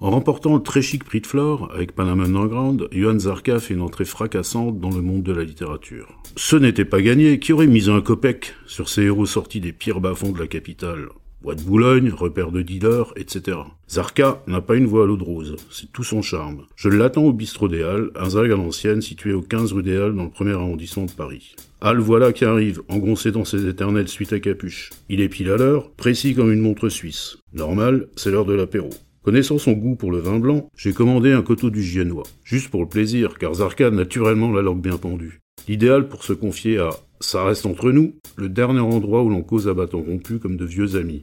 En remportant le très chic prix de Flore avec Panama Underground, Johan Zarka fait une entrée fracassante dans le monde de la littérature. Ce n'était pas gagné, qui aurait mis un copec sur ces héros sortis des pires bas-fonds de la capitale? Bois de Boulogne, repère de dealers, etc. Zarka n'a pas une voix à l'eau de rose, c'est tout son charme. Je l'attends au bistrot des Halles, un zag à l'ancienne situé au 15 rue des Halles dans le premier arrondissement de Paris. Halle voilà qui arrive, engoncé dans ses éternelles suites à capuche. Il est pile à l'heure, précis comme une montre suisse. Normal, c'est l'heure de l'apéro. Connaissant son goût pour le vin blanc, j'ai commandé un coteau du Giennois. Juste pour le plaisir, car Zarka a naturellement la langue bien pendue. L'idéal pour se confier à Ça reste entre nous, le dernier endroit où l'on cause à bâton rompu comme de vieux amis.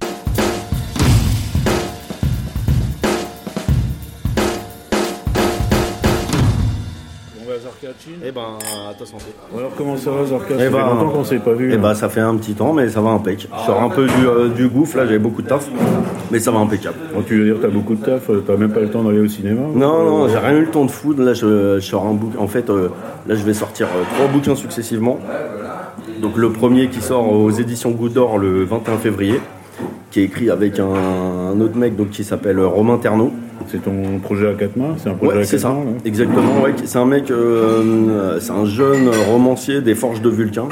On va à Zarka Eh ben, à ta santé. Alors comment ça va Zarka Eh Ça fait ben, longtemps qu'on s'est pas vu. Eh ben, ça fait un petit temps, mais ça va impec. Je sors un peu du, euh, du gouffre, là, j'avais beaucoup de taf, mais ça va impeccable. Bon, tu veux dire t'as beaucoup de taf, euh, t'as même pas le temps d'aller au cinéma Non, non, j'ai rien eu le temps de foutre. Là, je, je sors un bouquin. En fait, euh, là, je vais sortir euh, trois bouquins successivement. Donc, le premier qui sort aux éditions Goutte d'Or le 21 février, qui est écrit avec un, un autre mec donc, qui s'appelle Romain Ternaud. C'est ton projet à quatre mains C'est un projet Ouais, à c'est quatre ça, mains exactement. Ouais, c'est un mec, euh, c'est un jeune romancier des Forges de Vulcain,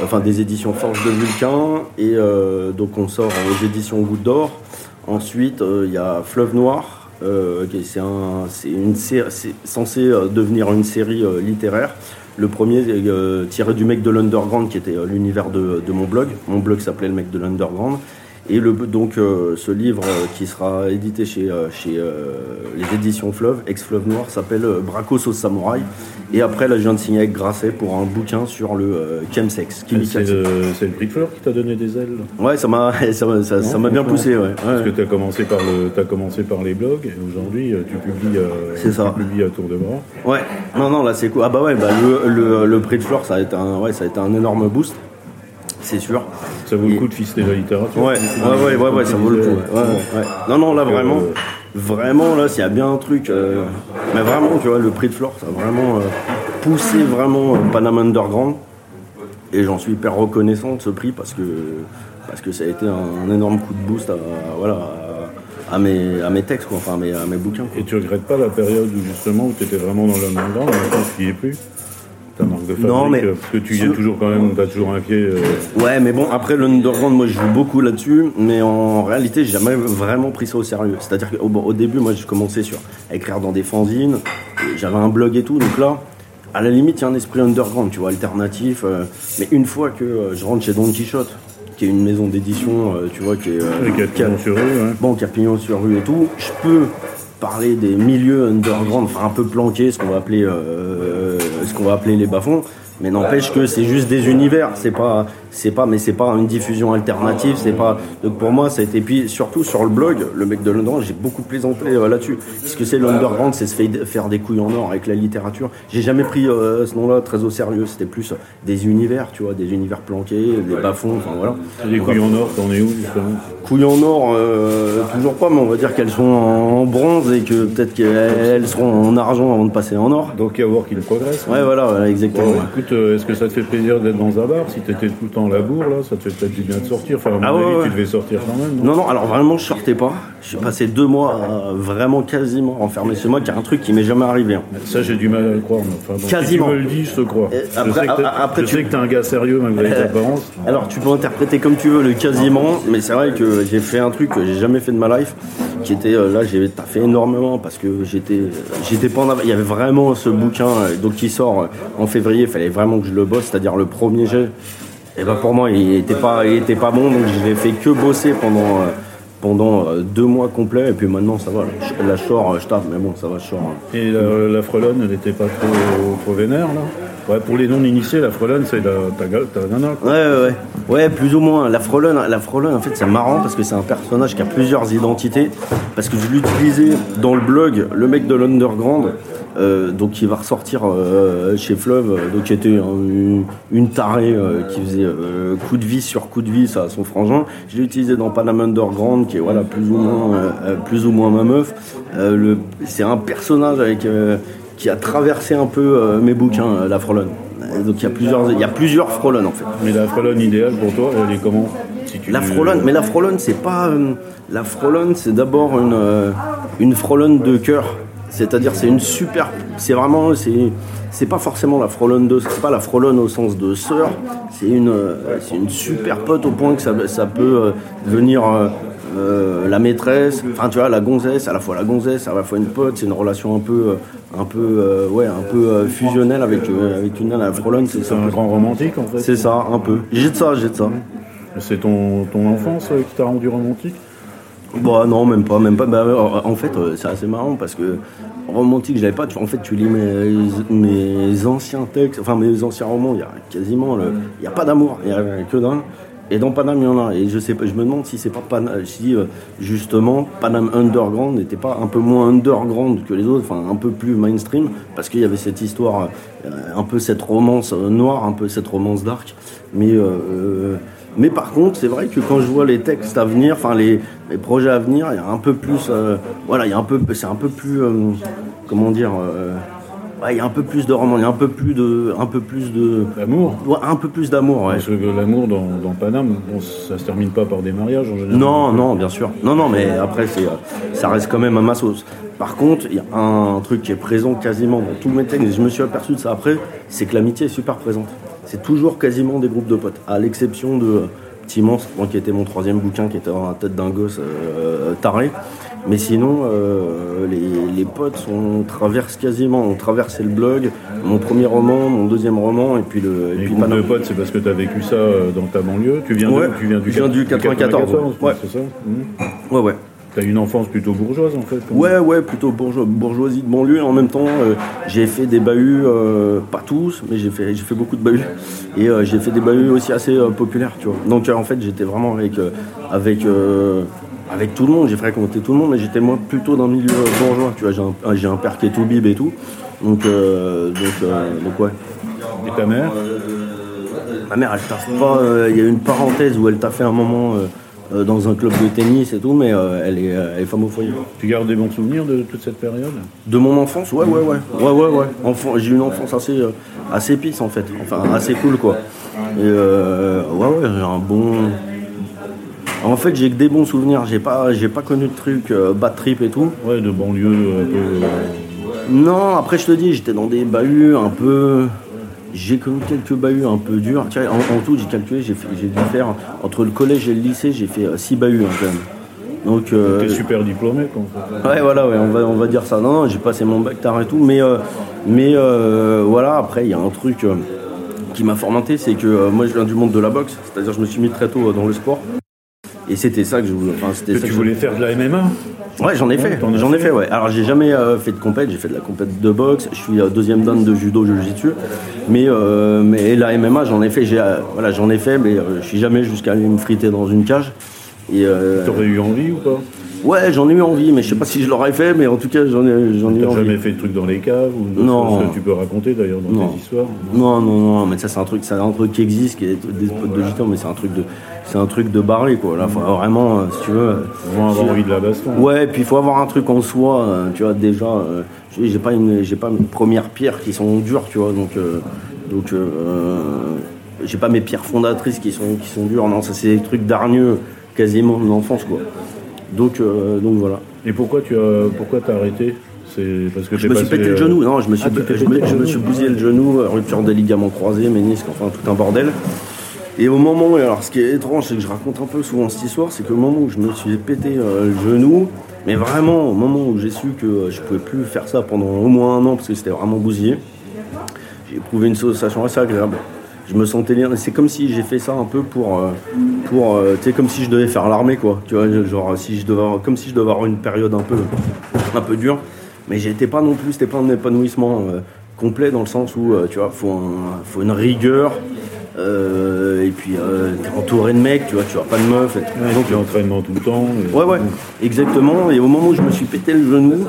enfin des éditions Forges de Vulcain, et euh, donc on sort aux éditions Goutte d'Or. Ensuite, euh, il y a Fleuve Noir, euh, c'est un, censé euh, devenir une série euh, littéraire. Le premier euh, tiré du mec de l'Underground, qui était euh, l'univers de, de mon blog. Mon blog s'appelait le mec de l'Underground. Et le, donc euh, ce livre euh, qui sera édité chez, euh, chez les éditions Fleuve, ex-Fleuve Noir, s'appelle Bracos au Samouraï. Et après, là, je viens de signer avec Grasset pour un bouquin sur le chemsex. C'est le, prix de fleur qui t'a donné des ailes Ouais, ça m'a ça, ça- bien poussé, ouais. Ouais, Parce que tu as commencé par le, commencé par les blogs et aujourd'hui tu publies, ça. tu publies à tour de bras. Ouais, non, non, là c'est cool. Ah bah ouais, bah, le, le, le prix de fleur, ça a été un, ouais, ça a été un énorme boost, c'est sûr. Ça vaut le coup de fister la littérature. Ouais, ouais, ouais, ouais, ouais, ça vaut le coup. ouais. Non, non, là vraiment, vraiment, là, s'il y a bien un truc, euh, mais vraiment, tu vois, le prix de fleur, ça a vraiment euh, poussé vraiment euh, Panama Underground. Et j'en suis hyper reconnaissant de ce prix parce que, parce que ça a été un, un énorme coup de boost à, voilà, à, mes, à mes textes, quoi, enfin à mes, à mes bouquins. Et tu regrettes pas la période où justement où tu étais vraiment dans l'underground, maintenant tu n'y es plus Ta marque de fabrique, Non, mais- euh, parce que tu y es toujours quand même, t'as toujours un pied. euh, Ouais, mais bon, après l'underground, moi je joue beaucoup là-dessus, mais en réalité, j'ai jamais vraiment pris ça au sérieux. C'est-à-dire qu'au bon, au début, moi j'ai commencé sur, à écrire dans des fanzines, j'avais un blog et tout, donc là, à la limite, il y a un esprit underground, tu vois, alternatif. euh, mais une fois que euh, je rentre chez Don Quichotte, qui est une maison d'édition, tu vois, qui est. euh, avec un qui a- pignon sur ouais. Bon, sur rue et tout, je peux parler des milieux underground, enfin un peu planqués, ce qu'on va appeler, euh, ce qu'on va appeler les bas-fonds. Mais n'empêche que c'est juste des univers, c'est pas, c'est pas, mais c'est pas une diffusion alternative, c'est pas. Donc pour moi, ça a été puis surtout sur le blog, le mec de l'underground, j'ai beaucoup plaisanté euh, là-dessus. Ce que c'est l'underground, c'est se fait- faire des couilles en or avec la littérature. J'ai jamais pris euh, ce nom-là très au sérieux. C'était plus des univers, tu vois, des univers planqués, des bas-fonds, enfin voilà. Les couilles en or, t'en es où justement? Couilles en or, euh, toujours pas, mais on va dire qu'elles sont en bronze et que peut-être qu'elles seront en argent avant de passer en or. Donc il y a voir qu'il progresse. Ouais, voilà, voilà, exactement. Écoute, euh, est-ce que ça te fait plaisir d'être dans un bar Si t'étais tout le temps à la bourre, là, ça te fait peut-être du bien de sortir. Enfin, à mon Ah ouais, avis, ouais. tu devais sortir quand même, non? Non, non, alors vraiment, je sortais pas. J'ai passé deux mois euh, vraiment quasiment enfermé chez moi, qui est un truc qui m'est jamais arrivé. hein. Ça, j'ai du mal à le croire. mais Enfin, bon, Quasiment. Si tu me le dis, je te crois. Et je après- sais que t'es- a- après, je tu- sais que t'es un gars sérieux, malgré Euh, apparences. Alors tu peux interpréter comme tu veux le quasiment, mais c'est vrai que j'ai fait un truc que j'ai jamais fait de ma life, qui était euh, là j'ai taffé énormément parce que j'étais j'étais pas en av- il y avait vraiment ce bouquin euh, donc qui sort euh, en février, il fallait vraiment que je le bosse, c'est-à-dire le premier jet. Et ben pour moi il était pas il était pas bon donc je l'ai fait que bosser pendant euh, pendant euh, deux mois complets et puis maintenant ça va là, je, là, je sors euh, je tape mais bon ça va je sors hein. Et la, la frelonne, elle était pas trop, trop vénère, là? Ouais, pour les non-initiés, la frelonne, c'est la, ta, ta nana. Ouais, ouais, ouais. Ouais, plus ou moins. La frelonne, la frelonne en fait, c'est marrant parce que c'est un personnage qui a plusieurs identités. Parce que je l'utilisais dans le blog, le mec de l'Underground, euh, donc qui va ressortir euh, chez Fleuve, euh, donc qui était une, une tarée euh, qui faisait euh, coup de vis sur coup de vis à son frangin. Je l'ai utilisé dans Panam Underground, qui est voilà plus ou moins, euh, euh, plus ou moins ma meuf. Euh, c'est un personnage avec euh, qui a traversé un peu euh, mes bouquins, euh, la frelonne. Euh, Donc il y a plusieurs, il y a plusieurs frelonnes en fait. Mais la frelonne idéale pour toi, elle est comment? Si tu- La frelonne, mais la frelonne, c'est pas. euh, la frelonne, c'est d'abord une, euh, une frelonne de cœur. C'est-à-dire, c'est une super. C'est vraiment. C'est, pas forcément la frelonne de. C'est pas la frelonne au sens de sœur. C'est une, euh, c'est une super pote au point que ça, ça peut euh, devenir. euh, la maîtresse, enfin tu vois la gonzesse, à la fois la gonzesse, à la fois une pote, c'est une relation un peu, un peu, euh, ouais, un peu fusionnelle avec euh, avec une nana. La frelonne, c'est C'est ça. un grand romantique en fait. C'est ça, un peu. J'ai de ça, j'ai de ça. C'est ton, ton enfance qui t'a rendu romantique? Bah non, même pas, même pas. Bah, euh, en fait, euh, c'est assez marrant parce que romantique, j'avais pas. En fait, tu lis mes, anciens textes, enfin mes anciens romans, il y a quasiment, il y a pas d'amour, il y a que d'un. Et dans Paname, il y en a. Et je sais pas, je me demande si c'est pas Paname, si euh, justement Paname Underground n'était pas un peu moins underground que les autres, enfin un peu plus mainstream, parce qu'il y avait cette histoire, euh, un peu cette romance euh, noire, un peu cette romance dark. Mais euh, euh, mais par contre, c'est vrai que quand je vois les textes à venir, enfin les, les projets à venir, il y a un peu plus, euh, voilà, il y a un peu, c'est un peu plus, euh, comment dire, euh, ouais, il y a un peu plus de roman, il y a un peu plus de, un peu plus de, L'amour ouais, un peu plus d'amour, ouais. Parce que l'amour dans, dans Paname, bon, ça se termine pas par des mariages en général. Non, non, bien sûr. Non, non, mais après, c'est, ça reste quand même à ma sauce. Par contre, il y a un truc qui est présent quasiment dans tous mes textes, et je me suis aperçu de ça après, c'est que l'amitié est super présente. C'est toujours quasiment des groupes de potes, à l'exception de euh, Timons, moi, qui était mon troisième bouquin, qui était dans la tête d'un gosse euh, taré. Mais sinon, euh, les, les potes on traverse quasiment, on traversé le blog, mon premier roman, mon deuxième roman, et puis le. Et Les puis groupes de potes, c'est parce que tu as vécu ça dans ta banlieue. Tu viens, Ouais, de, tu viens du, je viens du 94, ouais. c'est ça? Ouais, ouais. Tu as une enfance plutôt bourgeoise en fait. comme- Ouais, ouais, plutôt bourgeois- bourgeoisie de banlieue. En même temps, euh, j'ai fait des bahuts, euh, pas tous, mais j'ai fait, j'ai fait beaucoup de bahuts. Et euh, j'ai fait des bahuts aussi assez populaires, tu vois. Donc en fait, j'étais vraiment avec, avec, avec tout le monde. J'ai fréquenté tout le monde, mais j'étais moi plutôt dans le milieu bourgeois. Tu vois, j'ai un, j'ai un père qui est tout bib et tout. Donc, euh, donc, donc ouais. Et ta mère? Ma mère, elle taffe pas. Il y a une parenthèse où elle t'a fait un moment euh, dans un club de tennis et tout, mais euh, elle, est, euh, elle est femme au foyer. Tu gardes des bons souvenirs de toute cette période? De mon enfance, ouais, ouais, ouais. Ouais, ouais, ouais. Enfant, j'ai eu une enfance assez, assez pisse en fait. Enfin, assez cool quoi. Et euh, ouais, ouais, j'ai un bon. En fait, j'ai que des bons souvenirs. J'ai pas, j'ai pas connu de trucs bad trip et tout. Ouais, de banlieue un peu. Non, après je te dis, j'étais dans des bahuts un peu. J'ai connu quelques bahuts un peu durs. Tiens, en, en tout, j'ai calculé, j'ai dû faire entre le collège et le lycée, j'ai fait 6 bahuts hein, quand même. Donc, euh, T'es super diplômé quoi, en fait. Ouais, voilà, ouais, on, va, on va dire ça. Non, non, j'ai passé mon bac tard et tout, mais, euh, mais euh, voilà, après, il y a un truc euh, qui m'a formaté, c'est que euh, moi, je viens du monde de la boxe, c'est-à-dire je me suis mis très tôt euh, dans le sport. Et c'était ça que je voulais. Enfin, c'était Que ça tu que voulais faire de la MMA Ouais, j'en ai fait. J'en ai fait. ouais. Alors, j'ai jamais euh, fait de compète. J'ai fait de la compète de boxe. Je suis euh, deuxième dan de judo, jiu-jitsu. Mais, euh, mais la MMA, j'en ai fait. J'ai, euh, voilà, j'en ai fait, mais je suis jamais jusqu'à aller me friter dans une cage. Et T'aurais eu envie ou pas? Ouais, j'en ai eu envie, mais je sais pas si je l'aurais fait. Mais en tout cas, j'en ai, j'en ai eu T'as envie. jamais fait de trucs dans les caves ou Non. que tu peux raconter d'ailleurs dans Non. tes histoires? Non, non, non, mais ça c'est un truc, c'est un truc qui existe, qui est des spots de gitans, mais c'est un truc de, c'est un truc de barré quoi. Là, faut vraiment, euh, si tu veux. Vraiment avoir envie de la baston. Ouais, puis il faut avoir un truc en soi, euh, tu vois. Déjà, euh, j'ai pas une, j'ai pas mes premières pierres qui sont dures, tu vois. Donc, euh, donc, euh, euh, j'ai pas mes pierres fondatrices qui sont, qui sont dures. Non, ça c'est des trucs d'argneux quasiment de l'enfance quoi. Donc, euh, donc voilà. Et pourquoi tu as pourquoi t'as arrêté? Parce que Je me suis pété le euh, genou, non, je me suis, Ah, je me, je suis bousillé le genou, euh, rupture des ligaments croisés, ménisques, enfin tout un bordel. Et au moment, et alors ce qui est étrange, c'est que je raconte un peu souvent cette histoire, c'est qu'au moment où je me suis pété euh, le genou, mais vraiment au moment où j'ai su que euh, je pouvais plus faire ça pendant au moins un an, parce que c'était vraiment bousillé, j'ai éprouvé une sensation assez agréable. Je me sentais bien. C'est comme si j'ai fait ça un peu pour, euh, pour, euh, tu sais, comme si je devais faire l'armée, quoi. Tu vois, genre si je devais, comme si je devais avoir une période un peu, un peu dure. Mais j'étais pas non plus, c'était pas un épanouissement complet dans le sens où, tu vois, faut, faut une rigueur, euh, et puis euh, t'es entouré de mecs, tu vois, tu vois pas de meufs. Et donc l'entraînement tout le temps. Ouais ouais, exactement. Et au moment où je me suis pété le genou,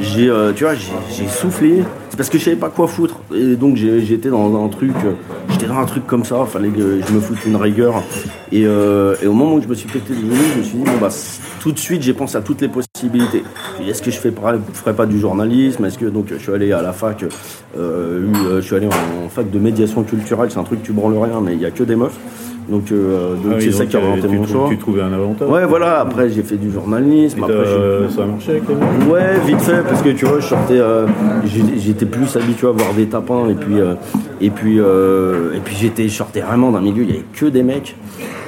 j'ai, euh, tu vois, j'ai soufflé. C'est parce que je savais pas quoi foutre. Et donc j'étais dans un truc, j'étais dans un truc comme ça. Fallait que je me foute une rigueur. Et, et, au moment où je me suis pété le genou, je me suis dit bon bah tout de suite j'ai pensé à toutes les possibilités. Est-ce que je fais ferais pas du journalisme? Est-ce que donc je suis allé à la fac, je suis allé en, fac de médiation culturelle. C'est un truc que tu branles mais il n'y a que des meufs. Donc, euh, donc ah c'est ça qui a orienté mon choix. Tu trouvais un avantage Ouais, voilà. Après, j'ai fait du journalisme. Après, ça a marché avec les Ouais, vite fait, parce que tu vois, je sortais. Euh, j'étais plus habitué à voir des tapins, et puis, euh, et puis, et puis j'étais, je sortais vraiment d'un milieu. Il n'y avait que des mecs,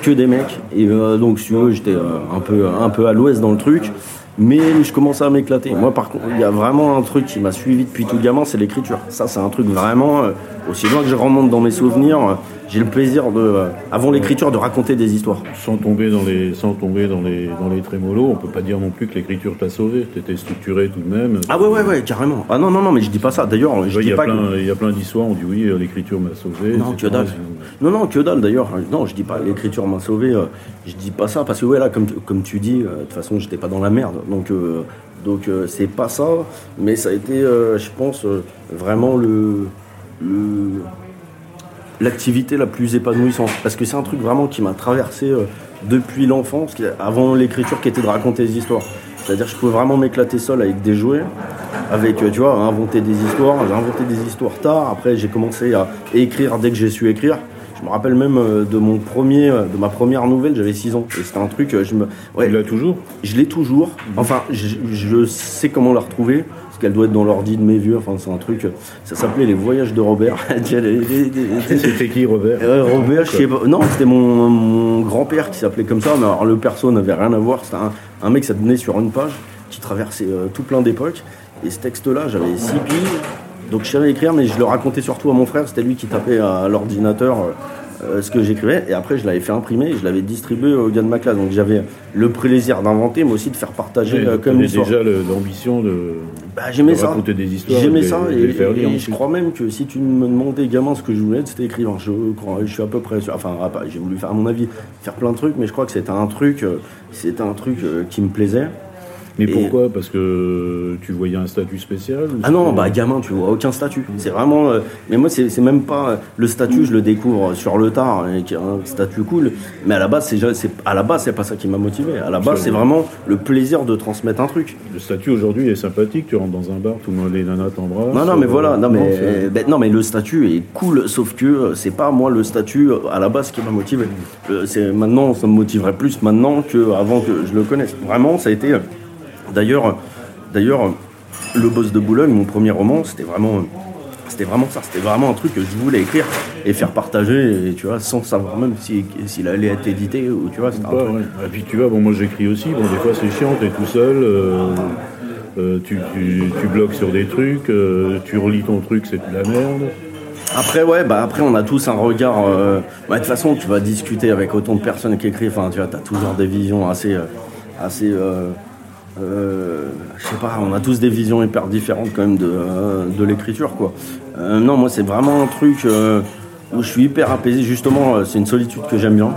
que des mecs. Et donc, si j'étais un peu, un peu à l'ouest dans le truc. Mais je commençais à m'éclater. Moi, par contre, il y a vraiment un truc qui m'a suivi depuis tout gamin, c'est l'écriture. Ça, c'est un truc vraiment, aussi loin que je remonte dans mes souvenirs, j'ai le plaisir de, euh, avant l'écriture, de raconter des histoires. Sans tomber dans les, sans tomber dans les, dans les trémolos, on peut pas dire non plus que l'écriture t'a sauvé. T'étais structuré tout de même. Ah ouais, ouais, ouais, carrément. Ah non, non, non, mais je dis pas ça. D'ailleurs, je dis pas. Il y a plein d'histoires. On dit oui, euh, l'écriture m'a sauvé. Non, que dalle. Non, non, que dalle. D'ailleurs, non, je dis pas l'écriture m'a sauvé. Euh, je dis pas ça parce que ouais, là, comme, comme tu dis, de toute façon, j'étais pas dans la merde. Donc. donc c'est pas ça, mais ça a été, je pense, vraiment le, le l'activité la plus épanouissante. Parce que c'est un truc vraiment qui m'a traversé euh, depuis l'enfance, avant l'écriture qui était de raconter des histoires. C'est-à-dire je pouvais vraiment m'éclater seul avec des jouets, avec, euh, tu vois, inventer des histoires. J'ai inventé des histoires tard. Après, j'ai commencé à écrire dès que j'ai su écrire. Je me rappelle même euh, de mon premier, de ma première nouvelle, j'avais 6 ans. Et c'était un truc, je me. Ouais, tu l'as toujours? Je l'ai toujours. Enfin, je, je, sais comment la retrouver qu'elle doit être dans l'ordi de mes vieux. Enfin, c'est un truc. Ça s'appelait Les Voyages de Robert. c'était qui Robert Robert, je sais pas. Non, c'était mon, grand-père qui s'appelait comme ça. Mais alors, le perso n'avait rien à voir. C'était un, mec, ça donnait sur une page qui traversait euh, tout plein d'époques. Et ce texte-là, j'avais six piges. Donc je savais écrire, mais je le racontais surtout à mon frère. C'était lui qui tapait à l'ordinateur. Euh, euh, ce que j'écrivais et après je l'avais fait imprimer et je l'avais distribué aux gars de ma classe. Donc j'avais le plaisir d'inventer mais aussi de faire partager euh, comme histoire. déjà l'ambition de, bah, j'aimais ça. raconter des histoires j'aimais ça et, je crois même que si tu me demandais gamin ce que je voulais c'était écrire je crois je suis à peu près sûr. Enfin j'ai voulu faire à mon avis faire plein de trucs mais je crois que c'était un truc euh, c'était un truc qui me plaisait mais pourquoi? Parce que tu voyais un statut spécial Ah non, bah gamin, tu vois aucun statut. C'est vraiment. Euh, mais moi, c'est même pas le statut, je le découvre sur le tard, avec un statut cool. Mais à la base, c'est à la base, c'est pas ça qui m'a motivé. À la base, c'est vraiment le plaisir de transmettre un truc. Le statut aujourd'hui est sympathique. Tu rentres dans un bar, tout le monde les nanas t'embrassent. Non, non, mais voilà. Non, mais ben, non, mais le statut est cool, sauf que euh, c'est pas moi le statut euh, à la base qui m'a motivé. C'est maintenant, ça me motiverait plus maintenant qu'avant que je le connaisse. Vraiment, ça a été D'ailleurs, d'ailleurs, le boss de Boulogne, mon premier roman, c'était vraiment, c'était vraiment ça. C'était vraiment un truc que je voulais écrire et faire partager, et, tu vois, sans savoir même s'il allait être édité ou tu vois. Et puis tu vois, bon, moi j'écris aussi. Bon, des fois c'est chiant, t'es tout seul. Euh, euh, tu, bloques sur des trucs, euh, tu relis ton truc, c'est de la merde. Après, ouais, bah après, on a tous un regard. Bah, de toute façon, tu vas discuter avec autant de personnes qui écrivent. Enfin, tu vois, t'as toujours des visions assez, assez euh, je sais pas, on a tous des visions hyper différentes quand même de, euh, de l'écriture quoi. Euh, non, moi c'est vraiment un truc où je suis hyper apaisé. Justement, c'est une solitude que j'aime bien.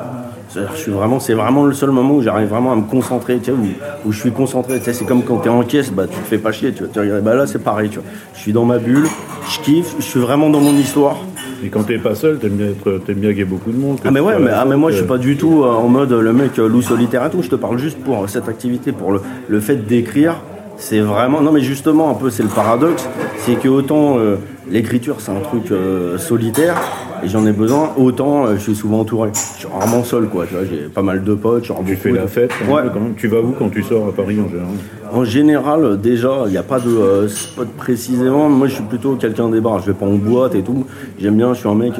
Je suis vraiment, c'est vraiment le seul moment où j'arrive vraiment à me concentrer, tu où, je suis concentré. C'est comme quand tu es en caisse, bah tu te fais pas chier, tu vois. Tu bah là c'est pareil, tu vois. Je suis dans ma bulle, je kiffe, je suis vraiment dans mon histoire. Et quand t'es pas seul, t'aimes bien être, t'aimes bien qu'il y ait beaucoup de monde. Ah mais ouais, mais, ah, mais moi je suis pas du tout en mode le mec loup solitaire et tout. Je te parle juste pour cette activité, pour le, le fait d'écrire c'est vraiment non mais justement un peu c'est le paradoxe c'est que autant euh, l'écriture c'est un truc euh, solitaire et j'en ai besoin autant euh, je suis souvent entouré je suis rarement seul quoi tu vois j'ai pas mal de potes tu fais la fête ouais. quand tu vas où quand tu sors à Paris en général? En général déjà il n'y a pas de spot précisément moi je suis plutôt quelqu'un des bars je vais pas en boîte et tout j'aime bien je suis un mec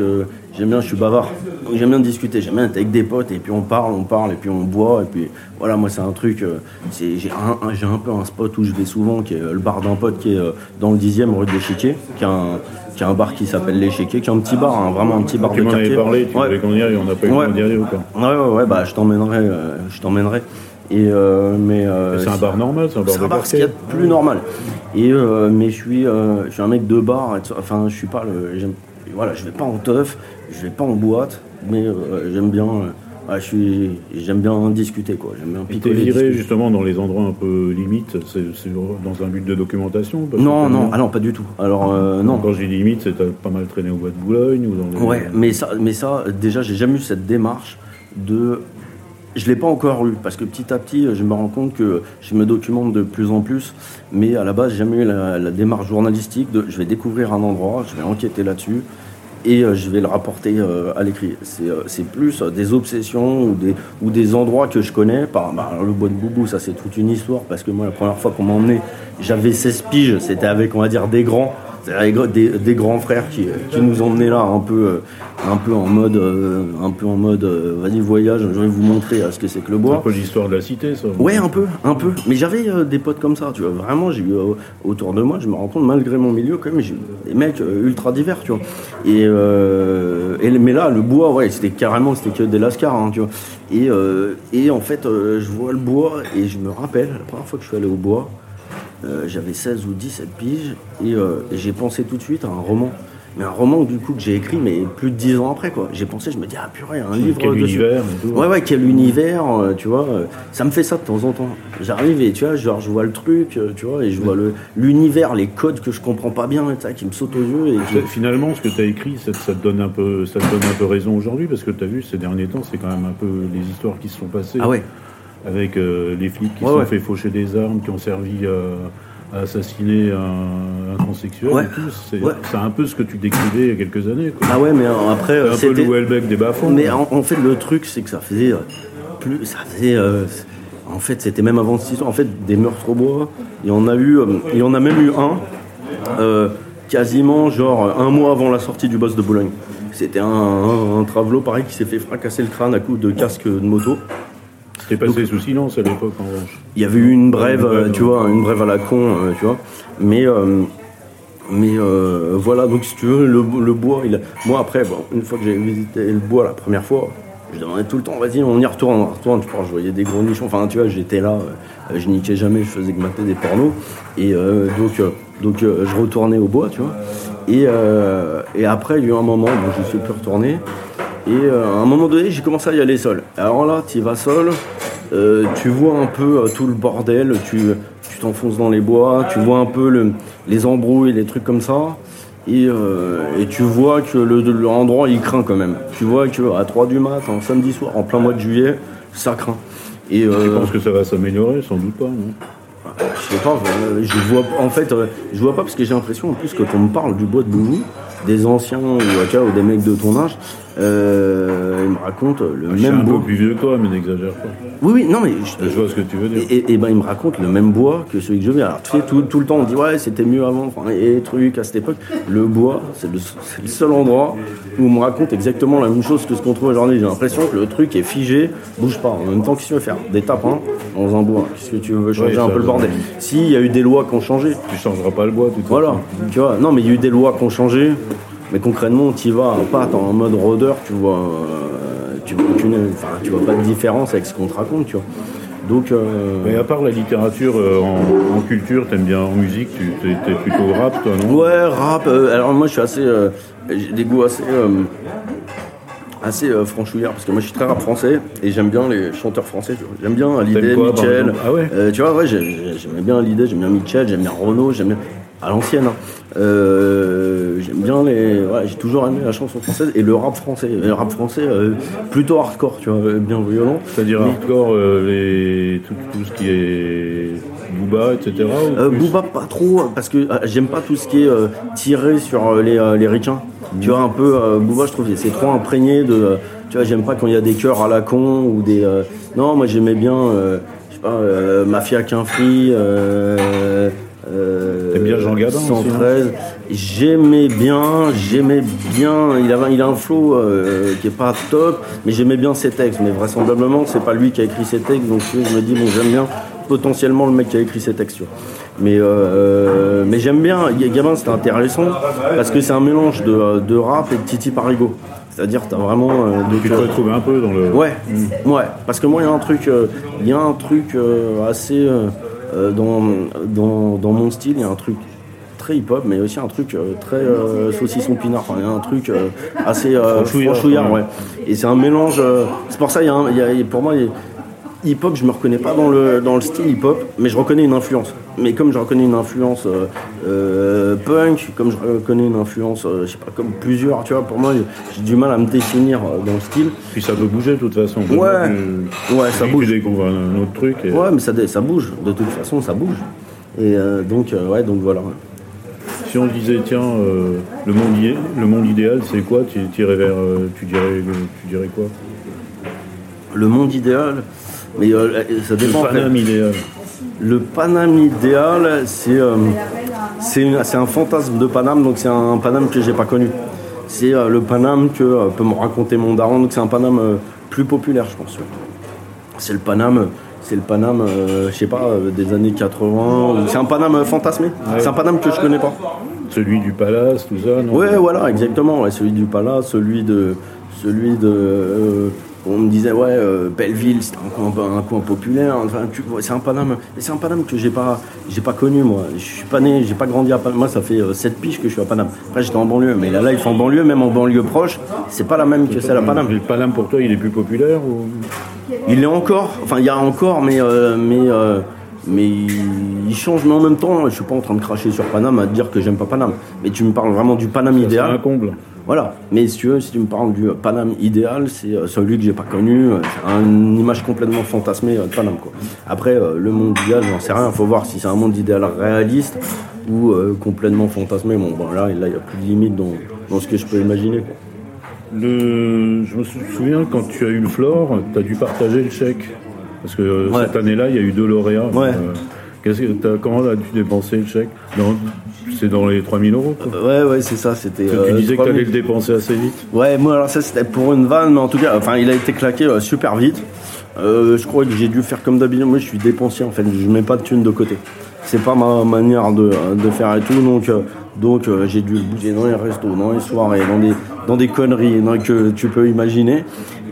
j'aime bien, je suis bavard. J'aime bien discuter, j'aime bien être avec des potes et puis on parle, on parle et puis on boit et puis voilà, moi c'est un truc, euh, j'ai un, un, peu un spot où je vais souvent qui est euh, le bar d'un pote qui est euh, dans le 10e rue de l'Échiquier, qui a un, qui a un bar qui s'appelle l'Échiquier, qui est un petit bar, hein, vraiment un petit bar tu de quartier. Tu m'en avais parlé, tu qu'on y aille, on n'a pas eu le temps d'y aller ou quoi Ouais, ouais, ouais, bah je t'emmènerai, je t'emmènerai. Et, euh, mais c'est un bar normal, c'est un bar c'est de un bar ce qu'il y a de quartier. plus normal. Et mais je suis, euh, je suis un mec de bar. Enfin, je suis pas le. j'aime- Voilà, je vais pas en teuf, je vais pas en boîte, mais euh, j'aime bien. euh, ouais, je suis, j'aime bien discuter quoi. J'aime bien viré justement dans les endroits un peu limites, c'est dans un but de documentation Non, non, ah non, pas du tout. Alors euh, non. Quand j'ai limite, c'est pas mal traîné au bois de Boulogne ou dans les... Ouais, mais ça, mais ça, déjà, j'ai jamais eu cette démarche de. Je l'ai pas encore eu parce que petit à petit, je me rends compte que je me documente de plus en plus. Mais à la base, j'ai jamais eu la, la démarche journalistique de. Je vais découvrir un endroit, je vais enquêter là-dessus et euh, je vais le rapporter euh, à l'écrit. C'est euh, plus des obsessions ou des, ou des endroits que je connais. Par, bah, le bois de Boubou, ça c'est toute une histoire parce que moi, la première fois qu'on m'a emmené, j'avais 16 piges. C'était avec, on va dire, des grands. C'est-à-dire Des, des grands frères qui, qui nous emmenaient là un peu, euh, un peu en mode, euh, un peu en mode, euh, vas-y voyage, je vais vous montrer ce que c'est que le C'est un bois. peu l'histoire de la cité, ça. Ouais, un peu, un peu. Mais j'avais des potes comme ça, tu vois. Vraiment, j'ai eu autour de moi, je me rends compte, malgré mon milieu, quand même, j'ai des mecs ultra divers, tu vois. Et, euh, et mais là, le bois, ouais, c'était carrément, c'était que des lascars, hein, tu vois. Et, euh, et en fait, je vois le bois et je me rappelle, la première fois que je suis allé au bois, euh, j'avais 16 ou 17 piges et, euh, et j'ai pensé tout de suite à un roman. Mais un roman du coup que j'ai écrit mais plus de 10 ans après quoi. J'ai pensé, je me dis ah purée, un livre Quel dessus. univers et tout. Ouais ouais, quel univers, euh, tu vois. ça me fait ça de temps en temps. J'arrive et tu vois, genre je vois le truc, tu vois, et je vois le l'univers, les codes que je comprends pas bien, et ça, qui me sautent aux yeux et qui- Finalement, ce que tu as écrit, ça, ça te donne un peu, ça te donne un peu raison aujourd'hui, parce que tu as vu ces derniers temps, c'est quand même un peu les histoires qui se sont passées Ah ouais. Avec euh, les flics qui Ouais, se sont ouais. fait faucher des armes, qui ont servi euh, à assassiner un, un transsexuel Ouais. et tout. C'est Ouais. un peu ce que tu décrivais il y a quelques années. Quoi. Ah ouais, mais après euh, C'est un peu le Welbeck des bas Mais en, en fait, le truc, c'est que ça faisait euh, plus. Ça faisait. euh, en fait, c'était même avant cette histoire. En fait, des meurtres au bois. Il y en a eu. il y en a même eu un. euh, quasiment, genre, un mois avant la sortie du boss de Boulogne. C'était un, un, un travelo, pareil, qui s'est fait fracasser le crâne à coup de casque de moto. C'était passé sous silence à l'époque, en revanche. Il y avait eu une brève, tu vois, une brève à la con, euh, tu vois. Mais, euh, mais euh, voilà, donc si tu veux, le, le bois, il a- moi après, bon, une fois que j'ai visité le bois la première fois, je demandais tout le temps, vas-y, on y retourne, on y retourne. Tu vois, je voyais des gros nichons, enfin, tu vois, j'étais là, euh, je niquais jamais, je faisais que mater des pornos. Et euh, donc, euh, donc je retournais au bois, tu vois. Et, et après, il y a eu un moment où je ne suis plus retourné. Et euh, à un moment donné, j'ai commencé à y aller seul. Alors là, tu y vas seul, euh, tu vois un peu euh, tout le bordel, tu tu t'enfonces dans les bois, tu vois un peu le- les embrouilles, les trucs comme ça. Et, et tu vois que le- l'endroit il craint quand même. Tu vois qu'à 3 du mat, un samedi soir, en plein mois de juillet, ça craint. Et Je euh, pense que ça va s'améliorer, sans doute pas. Non? Je sais pas, je vois en fait, je vois pas parce que j'ai l'impression en plus que quand on me parle du bois de Boubou, des anciens ou, tu ou des mecs de ton âge, euh, ils me racontent le je suis un même peu plus vieux que toi, mais n'exagère pas. Oui, oui, non, mais je, Je vois ce que tu veux dire. et, et- ben il me raconte le même bois que celui que je vais. Alors tu sais, tout, tout le temps on dit ouais c'était mieux avant, enfin, et trucs à cette époque. Le bois, c'est le, seul endroit où on me raconte exactement la même chose que ce qu'on trouve aujourd'hui. J'ai l'impression que le truc est figé, bouge pas. En même temps, qu'est-ce que tu veux faire? Des tapins dans un bois. Qu'est-ce que tu veux changer Oui, un peu le bordel? Si, il y a eu des lois qui ont changé. Tu changeras pas le bois, tout Voilà, tu vois. Non, mais il y a eu des lois qui ont changé. Mais concrètement, tu y vas pas t'es en mode rôdeur, tu vois, euh, tu vois aucune, enfin, tu vois pas de différence avec ce qu'on te raconte, tu vois. Donc, euh, Mais à part la littérature euh, en, en culture, t'aimes bien en musique, tu t'es plutôt rap, toi, non? Ouais, rap. euh, alors moi, je suis assez, j'ai des goûts assez, assez franchouillards parce que moi, je suis très rap français et j'aime bien les chanteurs français. tu vois. J'aime bien par Mitchell. Ah ouais? tu vois, ouais, j'ai- j'ai- j'aime bien Hallyday, j'aime bien Mitchell, j'aime bien Renaud, j'aime bien à l'ancienne. hein. Euh, j'aime bien les, ouais, j'ai toujours aimé la chanson française et le rap français. Le rap français, euh, plutôt hardcore, tu vois, bien violent. C'est-à-dire hardcore, euh, les, tout, tout ce qui est Booba, etc. ou Booba pas trop parce que j'aime pas tout ce qui est tiré sur les, les ricains. Tu vois un peu Booba je trouve c'est trop imprégné de tu vois j'aime pas quand il y a des chœurs à la con ou des non moi j'aimais bien je sais pas Mafia Quinfri euh, euh, Jean Gabin aussi, non 113 j'aimais bien j'aimais bien il avait il a un flow euh, qui est pas top mais j'aimais bien ses textes mais vraisemblablement c'est pas lui qui a écrit ses textes donc je me dis bon j'aime bien potentiellement le mec qui a écrit ces textes. Mais, euh, mais j'aime bien, Gabin c'était intéressant parce que c'est un mélange de, de rap et de Titi Parigo. C'est-à-dire, t'as vraiment. euh, donc, Tu te euh, retrouves un peu dans le. Ouais, ouais. Parce que moi, il y a un truc, euh, il y a un truc euh, assez euh, dans, dans, dans mon style, il y a un truc très hip-hop, mais aussi un truc euh, très euh, saucisson pinard. Enfin, il y a un truc assez Franchouillard, ouais. Et c'est un mélange. c'est pour ça, il y a, un- il y a- pour moi, il y a- hip-hop, je me reconnais pas dans le, dans le style hip-hop, mais je reconnais une influence. Mais comme je reconnais une influence euh, euh, punk, comme je reconnais une influence, euh, je sais pas, comme plusieurs, tu vois, pour moi, j'ai du mal à me définir euh, dans le style. Puis ça peut bouger de toute façon. Ouais. Tu- Ouais, ça tu bouge. découvres un, un autre truc. Et... Ouais, mais ça, ça bouge, de toute façon, ça bouge. Et donc, ouais, donc voilà. Si on disait, tiens, le, monde le monde idéal, c'est quoi? Tu, vers, tu, dirais, tu dirais quoi? Le monde idéal, mais euh, ça dépend. Le. Paname idéal. Le Paname idéal, c'est euh, c'est un fantasme de Paname, donc c'est un Paname que j'ai pas connu. C'est euh, le Paname que euh, peut me raconter mon daron, donc c'est un Paname euh, plus populaire, je pense. C'est le Paname, c'est le Paname, euh, je sais pas, euh, des années 80. ou- C'est un Paname euh, fantasmé. C'est un Paname que je connais pas. Celui du palace, tout ça, non? Ouais, voilà, exactement. ouais, celui du Palace, celui de. Celui de. Euh, on me disait, ouais, euh, Belleville, c'est un coin, un coin populaire. Enfin, c'est un Paname. et C'est un Paname que j'ai pas, j'ai pas connu, moi. Je suis pas né, j'ai pas grandi à Paname. Moi, ça fait 7 piges que je suis à Paname. Après, j'étais en banlieue. Mais la life en banlieue, même en banlieue proche, c'est pas la même que celle à Paname. Le Paname pour toi, il est plus populaire ou... Il est encore, enfin il y a encore, mais euh, mais euh, mais il change. Mais en même temps, je suis pas en train de cracher sur Paname à te dire que j'aime pas Paname. Mais tu me parles vraiment du Paname C'est un idéal. comble. Voilà. Mais si tu veux, si tu me parles du Paname idéal, c'est euh, celui que j'ai pas connu. euh, C'est une image complètement fantasmée euh, de Paname quoi. Après le monde idéal, j'en sais rien. Faut voir si c'est un monde idéal réaliste ou euh, complètement fantasmé. Bon, là, il y a plus de limite dans, dans ce que je peux imaginer. Quoi. Le... Je me souviens, quand tu as eu le Flore, tu as dû partager le chèque. Parce que euh, Ouais. cette année-là, il y a eu deux lauréats. Ouais. Euh, que t'as- comment as-tu dépensé le chèque? Dans- C'est dans les 3000 euros quoi. Ouais, ouais, c'est ça. C'était. Tu euh, disais que tu 3000. allais le dépenser assez vite. Ouais, moi alors ça c'était pour une vanne, mais en tout cas, enfin il a été claqué euh, super vite. Euh, je crois que j'ai dû faire comme d'habitude. Moi je suis dépensier en fait, je mets pas de thunes de côté. C'est pas ma manière de, de faire et tout, donc donc euh, j'ai dû le bouger dans les restos, dans les soirées, dans des dans des conneries dans- que tu peux imaginer.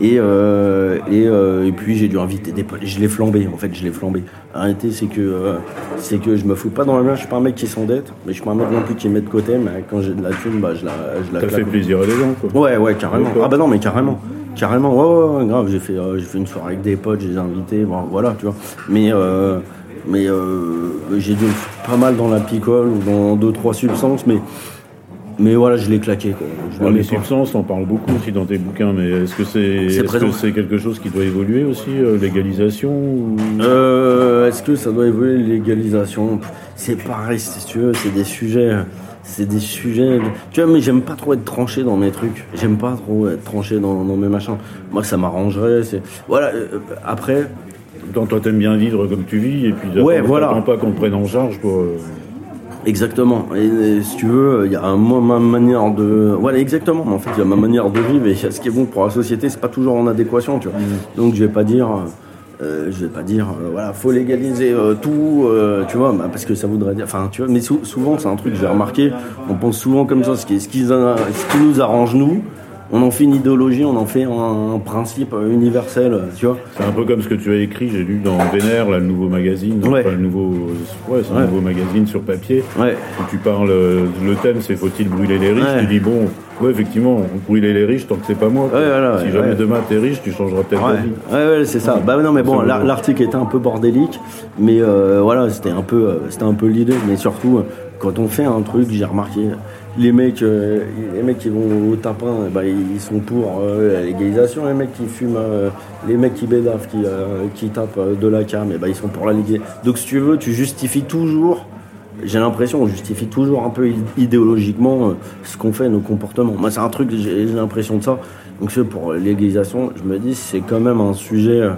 Et euh, et, euh, et puis j'ai dû inviter des potes. Je l'ai flambé en fait, je l'ai flambé. Arrêtez, c'est que c'est que je me fous pas dans la main. Je suis pas un mec qui s'endette, mais je suis pas un mec non plus qui met de côté. Mais quand j'ai de la thune, bah je la je la T'as fait plaisir à des gens quoi. Ouais, ouais, carrément. Ah bah non, mais carrément. Carrément, ouais, ouais, ouais, grave. J'ai fait, j'ai fait une soirée avec des potes, je les ai invités, bon, voilà, tu vois. Mais, mais euh, j'ai dû pas mal dans la picole ou dans deux, trois substances, mais, mais voilà, je l'ai claqué, quoi. Je les pas. substances, on parle beaucoup aussi dans tes bouquins, mais est-ce que c'est est-ce que c'est quelque chose qui doit évoluer aussi, euh, légalisation ou... Euh, Est-ce que ça doit évoluer légalisation? C'est pareil, si tu veux, c'est des sujets. C'est des sujets. Tu vois, mais j'aime pas trop être tranché dans mes trucs. J'aime pas trop être tranché dans, dans mes machins. Moi, ça m'arrangerait. Voilà. euh, après, Toi, toi, t'aimes bien vivre comme tu vis, et puis Ouais, voilà. pas qu'on prenne en charge pour. euh, Exactement. Et, et si tu veux, il y a un, moi, ma manière de. Voilà, exactement. En fait, il y a ma manière de vivre et ce qui est bon pour la société, c'est pas toujours en adéquation, tu vois. Donc, je vais pas dire. euh, je vais pas dire, euh, voilà, faut légaliser euh, tout, euh, tu vois, bah, parce que ça voudrait dire, enfin, tu vois, mais sou- souvent c'est un truc que j'ai remarqué, on pense souvent comme ça, ce qui, ce qui, ce qui nous arrange nous, on en fait une idéologie, on en fait un, un principe universel, tu vois. C'est un peu comme ce que tu as écrit, j'ai lu dans Vénère, là, le nouveau magazine, Ouais. le nouveau, ouais, c'est un Ouais. nouveau magazine sur papier, Ouais. où tu parles, le thème c'est faut-il brûler les riches, tu dis bon, ouais effectivement, brûler les riches tant que c'est pas moi. Ouais, si ouais, jamais demain t'es riche, tu changeras peut-être ta vie. ouais, ouais, c'est ça. Bah non, mais bon, l'article était un peu bordélique, mais euh, voilà, c'était un peu, euh, c'était un peu l'idée. Mais surtout, euh, quand on fait un truc, j'ai remarqué, les mecs, euh, les mecs qui vont au tapin, ben, ils sont pour euh, la légalisation. Les mecs qui fument, euh, les mecs qui bédavent, qui, qui tapent de la cam, ben, ils sont pour la légalisation. Donc, si tu veux, tu justifies toujours. J'ai l'impression, on justifie toujours un peu id- idéologiquement euh, ce qu'on fait, nos comportements. Moi, c'est un truc, j'ai l'impression de ça. Donc, c'est pour l'égalisation, je me dis, c'est quand même un sujet. euh,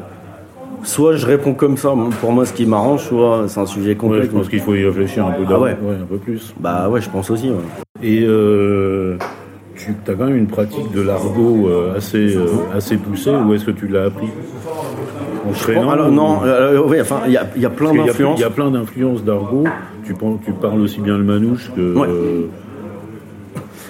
Soit je réponds comme ça, pour moi, ce qui m'arrange, soit c'est un sujet Ouais, complexe. je pense qu'il faut y réfléchir un peu Ah ouais. un peu plus. Bah ouais, je pense aussi. ouais. Et euh, tu as quand même une pratique de l'argot assez, assez poussée, ou est-ce que tu l'as appris? En traînant alors, ou- non, euh, oui, enfin, il y a, y a plein d'influences. Il y a plein d'influences d'argot. Tu, parles aussi bien le manouche que. Ouais. euh,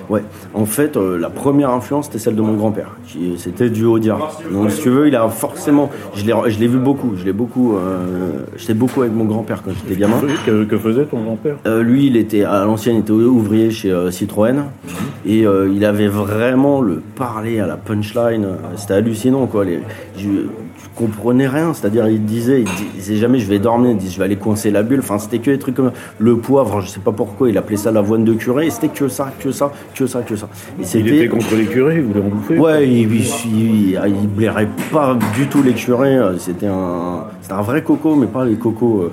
Ouais, en fait, euh, la première influence, c'était celle de mon grand-père. C'était du Audia. Donc, si tu veux, il a forcément. Je l'ai vu beaucoup. Je l'ai beaucoup. euh, J'étais beaucoup avec mon grand-père quand j'étais gamin. Que, que faisait ton grand-père? Euh, lui, il était à l'ancienne, il était ouvrier chez Citroën et il avait vraiment le parler à la punchline. C'était hallucinant, quoi. Les, comprenais rien, c'est-à-dire il disait, il disait jamais je vais dormir, il disait je vais aller coincer la bulle. Enfin, c'était que des trucs comme le poivre. Je sais pas pourquoi il appelait ça l'avoine de curé. C'était que ça, que ça, que ça, que ça. Et Il était contre les curés, il voulait en bouffer Ouais, il, il, blairait pas du tout les curés. C'était un, c'était un vrai coco, mais pas les cocos, euh,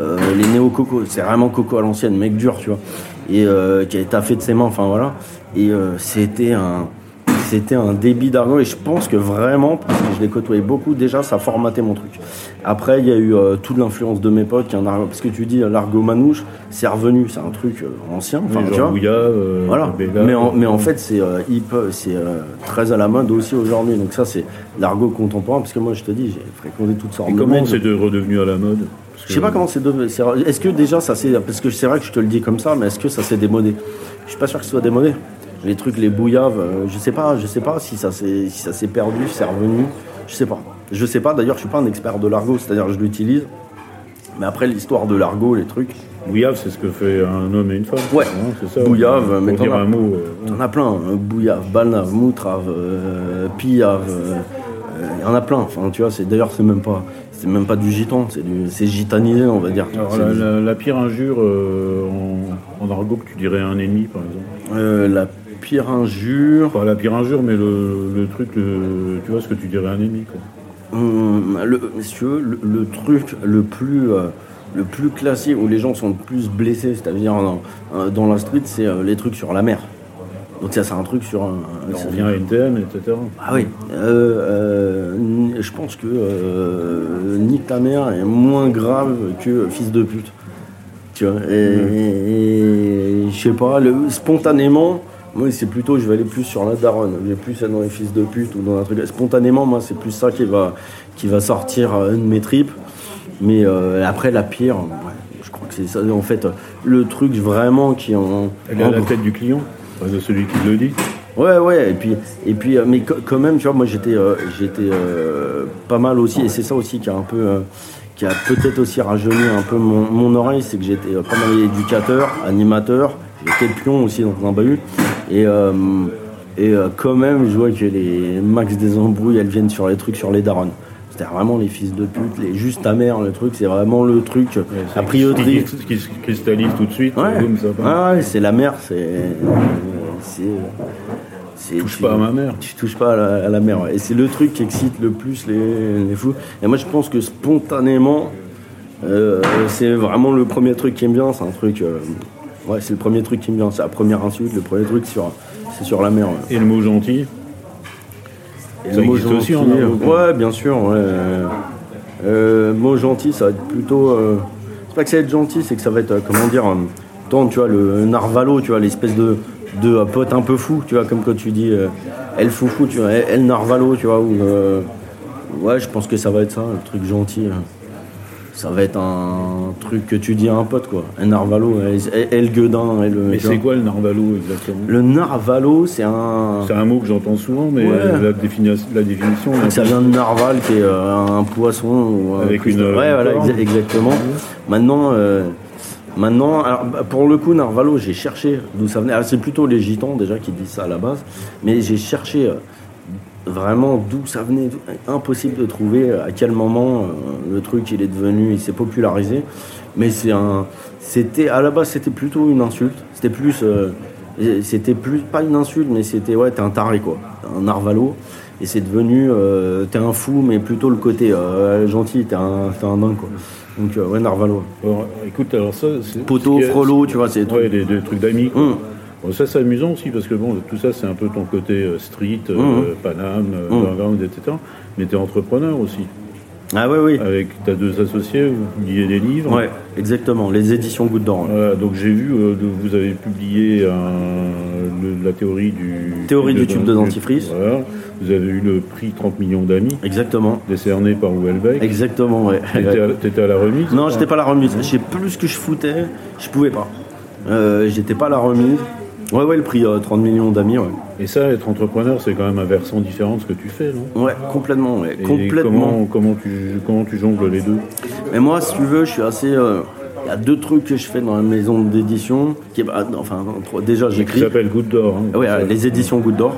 euh, les néo-cocos. C'est vraiment coco à l'ancienne, mec dur, tu vois. Et euh, qui avait taffé de ses mains, enfin voilà. Et euh, c'était un, c'était un débit d'argot. Et je pense que vraiment, parce que je l'ai côtoyé beaucoup, déjà, ça a formaté mon truc. Après, il y a eu euh, toute l'influence de mes potes, qui en parce que tu dis l'argot manouche, c'est revenu, c'est un truc euh, ancien. Enfin, tu vois. Euh, Voilà. Mais, en, mais en fait, c'est euh, hip- c'est euh, très à la mode aussi aujourd'hui. Donc ça, c'est l'argot contemporain. Parce que moi, je te dis, j'ai fréquenté toutes sortes Et de comment c'est de- redevenu à la mode Je sais pas comment c'est devenu. c'est- Est-ce que déjà ça s'est. Parce que c'est vrai que je te le dis comme ça, mais est-ce que ça s'est démodé? Je suis pas sûr que ce soit démodé. Les trucs, les bouillaves, euh, je sais pas, je sais pas si ça s'est si ça s'est perdu, si c'est revenu. Je sais pas. Je sais pas. D'ailleurs, je suis pas un expert de l'argot, c'est-à-dire je l'utilise. Mais après l'histoire de l'argot, les trucs, Bouillave, c'est ce que fait un homme et une femme. Ouais. hein, c'est ça. Bouillave, pour mais dire t'en as- un mot. euh, T'en as plein, hein. bouillave, balnave, moutrave, euh, pillave, euh, euh, il y en a plein. Enfin, tu vois, c'est d'ailleurs c'est même pas, c'est même pas du gitan, c'est du, c'est gitanisé, on va dire. Alors, la, du- la- la pire injure euh, en, en argot que tu dirais à un ennemi, par exemple. La pire injure, Pas la pire injure, mais le, le truc, tu vois ce que tu dirais à un ennemi. Quoi. hum, le, si tu veux, le, le truc le plus, euh, le plus classique où les gens sont le plus blessés, c'est-à-dire dans, euh, dans la street, c'est euh, les trucs sur la mer. Donc ça, c'est un truc sur un. Revient à NTM, etc. Ah oui, euh, euh, je pense que euh, Nique ta mère est moins grave que Fils de pute. Tu vois, et, et- et je sais pas, le, spontanément, moi c'est plutôt, je vais aller plus sur la daronne, je vais plus être dans les fils de pute ou dans un truc. Spontanément, moi c'est plus ça qui va, qui va sortir euh, de mes tripes. Mais euh, après, la pire, ouais, je crois que c'est ça. En fait, le truc vraiment qui en. Elle est à la tête du client, de celui qui le dit. Ouais, ouais, et puis, et puis euh, mais quand même, tu vois, moi j'étais euh, j'étais euh, pas mal aussi, et c'est ça aussi qui a un peu, euh, qui a peut-être aussi rajeuni un peu mon, mon oreille, c'est que j'étais pas mal éducateur, animateur, j'étais pion aussi dans un bahut, et, euh, et euh, quand même, je vois que les max des embrouilles, elles viennent sur les trucs sur les darons. C'était vraiment les fils de pute, les juste ta mère, le truc, c'est vraiment le truc, a priori. Qui, se cristallise tout de suite. Ouais, boum, ça part. ouais, c'est la mère, c'est. tu- pas à ma mère. Tu touches pas à la, à la mère. ouais. Et c'est le truc qui excite le plus les, les fous. Et moi, je pense que spontanément, euh, c'est vraiment le premier truc qui me vient. C'est un truc. euh, ouais, c'est le premier truc qui me vient. C'est la première insulte, le premier truc sur, c'est sur la ouais. Et le mot gentil Et le mot existe aussi en gentil, argot, Ouais, bien sûr. Ouais. Euh, mot gentil, ça va être plutôt. euh, c'est pas que ça va être gentil, c'est que ça va être, euh, comment dire, tant, tu vois, le narvalo, tu vois, l'espèce de, de pote un peu fou, tu vois, comme quand tu dis elle foufou, tu vois, elle, narvalo, tu vois, ou. ouais, je pense que ça va être ça, le truc gentil. euh. Ça va être un truc que tu dis à un pote, quoi. Un narvalo, elle, elle. Mais c'est quoi le narvalo exactement? Le narvalo, c'est un. C'est un mot que j'entends souvent, mais Ouais. la, défini- la définition. Ça vient de narval, qui est euh, un poisson. Ou un Avec une- Ouais, une voilà, exa- exactement. Maintenant, euh, maintenant alors, bah, pour le coup, narvalo, j'ai cherché d'où ça venait. Alors, C'est plutôt les gitans déjà qui disent ça à la base, mais j'ai cherché euh, vraiment d'où ça venait. Impossible de trouver à quel moment euh, le truc il est devenu, il s'est popularisé. Mais c'est un, c'était à la base c'était plutôt une insulte. C'était plus, euh, c'était plus pas une insulte, mais c'était ouais, t'es un taré quoi, un narvalo. Et c'est devenu, euh, t'es un fou, mais plutôt le côté euh, gentil, t'es un, t'es un dingue quoi. Donc ouais, narvalo. Alors, écoute, alors ça. c'est- Poteau, frollo, tu vois, c'est des Ouais, trucs. des, des trucs d'amis. quoi. Hum. Bon, ça, c'est amusant aussi parce que bon, tout ça, c'est un peu ton côté euh, street, euh, Mhm. Paname, euh, Mhm. underground, etc. Mais tu es entrepreneur aussi. Ah ouais, oui. Avec tes deux associés, vous publiez des livres. Ouais, exactement. Les éditions Goutte d'Or. Voilà, donc j'ai vu, euh, vous avez publié un- le- la théorie du Théorie du tube de dentifrice. Voilà. Vous avez eu le prix 30 millions d'amis, Exactement. décerné par Houellebecq. Exactement, ouais. T'étais à, à la remise Non, j'étais pas à la remise. Je sais plus ce que je foutais. Je pouvais pas. Euh, j'étais pas à la remise. Ouais, ouais, le prix 30 millions d'amis, ouais. Et ça, être entrepreneur, c'est quand même un versant différent de ce que tu fais, non? Ouais, complètement, ouais. Et complètement. Comment, comment, tu, comment tu jongles les deux? Mais moi, si tu veux, je suis assez. Il y a deux trucs que je fais dans la maison d'édition. Qui, bah, enfin, déjà, j'écris. Ça s'appelle Goutte d'Or. Hein. Ouais, les éditions Goutte d'Or.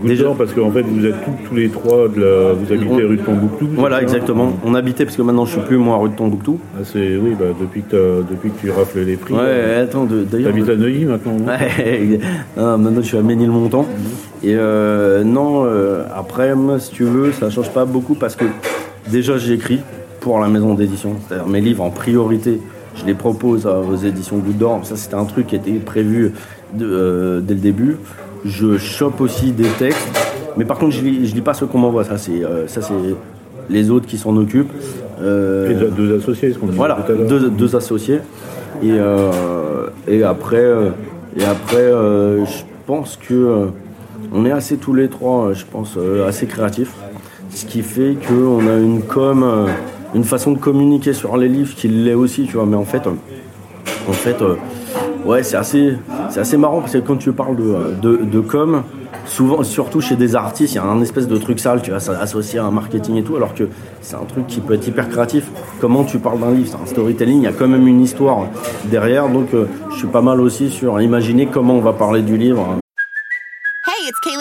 Goutte d'Or parce qu'en fait, vous êtes tous, tous les trois, de la, vous habitez rue de Tombouctou. Voilà, exactement. On habitait, parce que maintenant, je suis plus, moi, rue de Tombouctou. Ah, c'est, oui, bah, depuis, que depuis que tu rafles les prix. Ouais, euh, attends, de, d'ailleurs. T'habites à Neuilly maintenant Ouais, non, maintenant, je suis à Ménilmontant. Et euh, non, euh, après, moi, si tu veux, ça change pas beaucoup parce que déjà, j'écris pour la maison d'édition. C'est-à-dire mes livres en priorité je les propose aux éditions Goutte d'Or. Ça, c'était un truc qui était prévu de, euh, dès le début. Je chope aussi des textes, mais par contre, je lis, lis pas ce qu'on m'envoie. Ça, c'est euh, ça, c'est les autres qui s'en occupent. Euh, et deux associés, ce qu'on Voilà, deux, deux, associés. Et, euh, et après, et après je pense que on est assez tous les trois, je pense, assez créatifs. Ce qui fait qu'on a une com une façon de communiquer sur les livres qui l'est aussi, tu vois. Mais en fait, euh, en fait, euh, ouais, c'est assez, c'est assez marrant parce que quand tu parles de, de, com, souvent, surtout chez des artistes, il y a un espèce de truc sale, tu vas associer à un marketing et tout, alors que c'est un truc qui peut être hyper créatif. Comment tu parles d'un livre, c'est un storytelling, il y a quand même une histoire derrière, donc euh, je suis pas mal aussi sur imaginer comment on va parler du livre.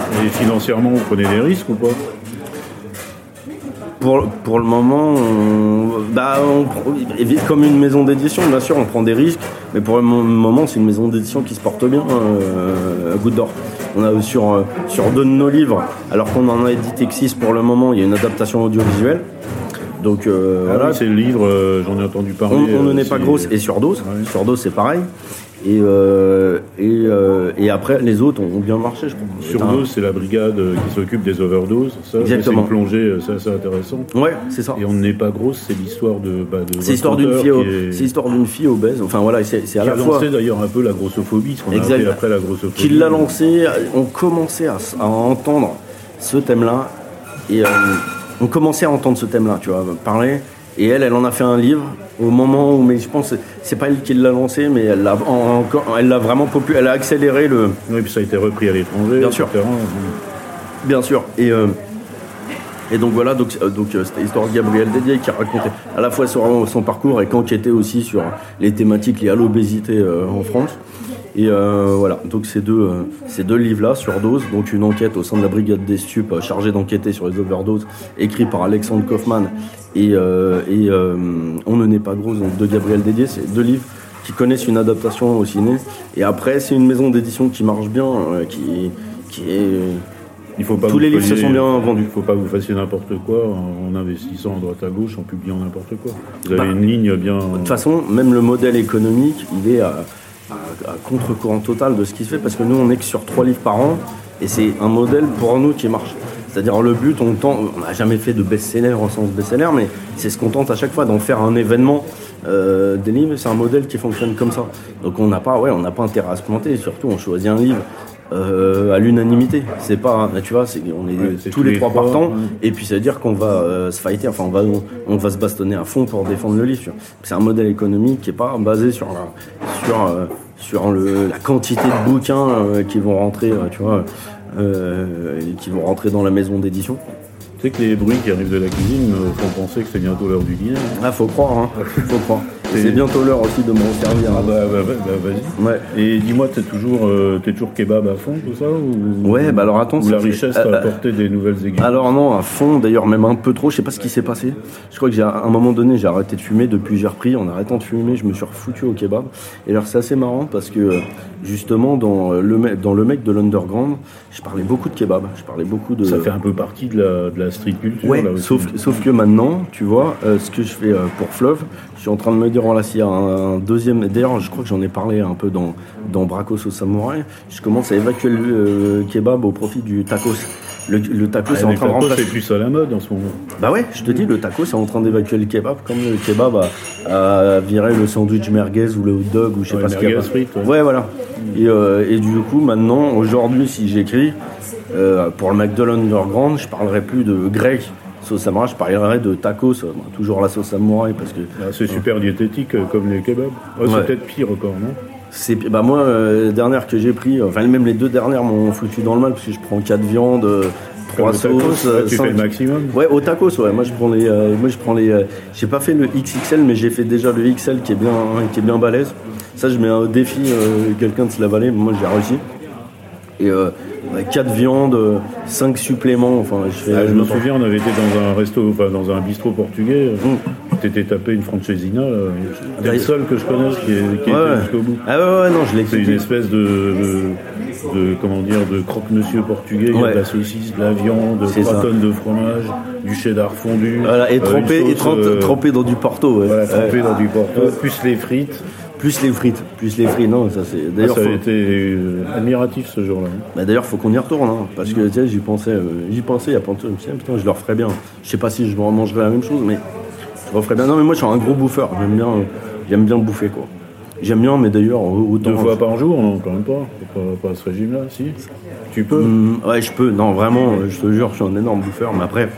Et financièrement, vous prenez des risques ou pas pour, pour le moment, on, bah, comme une maison d'édition, bien sûr, on prend des risques, mais pour le moment, c'est une maison d'édition qui se porte bien, euh, à Goutte d'Or. On a sur, euh, sur deux de nos livres, alors qu'on en a édité que 6 pour le moment, il y a une adaptation audiovisuelle. Donc euh, ah voilà. c'est le livre, j'en ai entendu parler. On, ne n'est pas grosse et sur dose. Sur dose, c'est pareil. Et, euh, et, euh, et, après, les autres ont bien marché, je pense. Surdose, c'est la brigade qui s'occupe des overdoses. Ça, Exactement. C'est une plongée, c'est assez intéressant. Ouais, c'est ça. Et on n'est pas grosse, c'est l'histoire de. Bah, de c'est l'histoire d'une fille, est... c'est l'histoire d'une fille obèse. Enfin voilà, c'est, c'est à qui la a fois. lancé d'ailleurs un peu la grossophobie, ce qu'on a appelé après la grossophobie. Qui l'a lancé, on commençait à, à entendre ce thème-là et euh, on commençait à entendre ce thème-là, tu vois, parler. Et elle, elle en a fait un livre au moment où, mais je pense, c'est pas elle qui l'a lancé, mais elle l'a encore, elle l'a vraiment populaire, elle a accéléré le. Oui, puis ça a été repris à l'étranger. Bien sûr. Bien sûr. Et euh, et donc voilà, donc euh, donc euh, c'était l'histoire de Gabriel Dédier qui racontait à la fois son, son parcours et qui enquêtait aussi sur les thématiques liées à l'obésité en France. Et euh, voilà, donc ces deux, euh, ces deux livres-là, sur dose, donc une enquête au sein de la brigade des stupes euh, chargée d'enquêter sur les overdoses, écrit par Alexandre Kaufman et, et On ne n'est pas gros, donc de Gabriel Dédier, c'est deux livres qui connaissent une adaptation au ciné. Et après, c'est une maison d'édition qui marche bien, qui, qui est il faut pas Tous les livres se sont bien vendus. Il ne faut pas que vous fassiez n'importe quoi en investissant à droite à gauche, en publiant n'importe quoi. Vous avez bah, une ligne bien. De toute façon, même le modèle économique, il est à, à, contre-courant total de ce qui se fait parce que nous on est que sur trois livres par an et c'est un modèle pour nous qui marche. C'est-à-dire le but, on n'a jamais fait de best-seller en sens best-seller, mais c'est ce qu'on tente à chaque fois d'en faire un événement euh, des livres. C'est un modèle qui fonctionne comme ça. Donc on n'a pas, ouais, on n'a pas intérêt à se planter. surtout, on choisit un livre euh, à l'unanimité. C'est pas, tu vois, on est, tous, les, trois partants, et puis ça veut dire qu'on va euh, se fighter, enfin on va, on, va se bastonner à fond pour défendre le livre. C'est un modèle économique qui est pas basé sur la, sur, euh, sur le, la quantité de bouquins qui vont rentrer, tu vois, qui vont rentrer dans la maison d'édition. Tu sais que les bruits qui arrivent de la cuisine font penser que c'est bientôt l'heure du dîner. Ah, faut croire, hein. faut croire. C'est bientôt l'heure aussi de me servir. Ah bah, bah, bah, vas-y. Ouais. Et dis-moi, t'es toujours, euh, es toujours kebab à fond, tout ça ou... Ouais, bah alors attends. Ou la richesse t'a euh, apporté des nouvelles aiguilles Alors non, à fond, d'ailleurs même un peu trop, je sais pas ce qui s'est passé. Je crois que j'ai à un moment donné, j'ai arrêté de fumer, depuis j'ai repris, en arrêtant de fumer, je me suis refoutu au kebab. Et alors c'est assez marrant parce que justement dans le, mec, dans le mec de l'underground, je parlais beaucoup de kebab, je parlais beaucoup de... Ça fait un peu partie de la, de la street culture. Ouais, sauf, sauf que maintenant, tu vois, euh, ce que je fais pour Fleuve, je suis en train de me dire voilà, s'il y a un, un deuxième. D'ailleurs, je crois que j'en ai parlé un peu dans, dans Bracos au Samouraï. Je commence à évacuer le euh, kebab au profit du tacos. Le, le tacos est en Ah, les train de tacos, remplacer. c'est plus à la mode en ce moment. Bah ouais, je te dis, le tacos est en train d'évacuer le kebab, comme le kebab a, a viré le sandwich merguez ou le hot dog ou je sais Ouais, pas ce qu'il y a. frites, ouais. Ouais, voilà. Et, euh, et du coup, maintenant, aujourd'hui, si j'écris euh, pour le McDonald's Underground, je parlerai plus de grec sauce samouraï, je parlerai de tacos, euh, toujours la sauce samouraï parce que Ah, C'est super diététique euh, comme les kebabs. Ouais, c'est Ouais. peut-être pire encore, non c'est bah moi euh, les dernières que j'ai pris, enfin même les deux dernières m'ont foutu dans le mal parce que je prends quatre viandes, euh, trois sauces, ouais, tu fais le maximum. Ouais, au tacos, ouais. Moi, je prends les. euh, moi, je prends les. euh, j'ai pas fait le XXL, mais j'ai fait déjà le XL qui est bien, qui est bien balèze. Ça, je mets un défi quelqu'un de se l'avaler. Moi, j'ai réussi. Et euh, ouais, quatre viandes, euh, cinq suppléments. Enfin, je. Ah, je me souviens, on avait été dans un resto, enfin dans un bistrot portugais. Mm. Tu t'étais tapé une francesina. T'es le seul que je connaisse qui, est, qui Ouais, était ouais. jusqu'au bout. Ah ouais, ouais, non, je l'ai C'est une espèce de, de, de- comment dire de croque-monsieur portugais. Il y a de la saucisse, de la viande, C'est trois ça. tonnes de fromage, du cheddar fondu. Voilà, et euh, trempé, et euh, trempé dans du porto. Voilà, trempé dans du porto, plus les frites. Plus les frites, plus les frites. Non, ça c'est. Ah, D'ailleurs, ça a faut- été euh, admiratif ce jour-là. Bah d'ailleurs, faut qu'on y retourne, hein, parce que tu sais, j'y pensais, euh, j'y pensais il y a pas longtemps. Je me ah, putain, je leur ferais bien. Je sais pas si je mangerais la même chose, mais je leur ferais bien. Non, mais moi, je suis un gros bouffeur. J'aime bien, euh, j'aime bien bouffer, quoi. J'aime bien, mais d'ailleurs, autant. Deux fois par jour, non, quand même pas. Pas, pas ce régime-là, si. Tu peux. Hum, ouais, je peux. Non, vraiment, je te jure, je suis un énorme bouffeur. Mais après,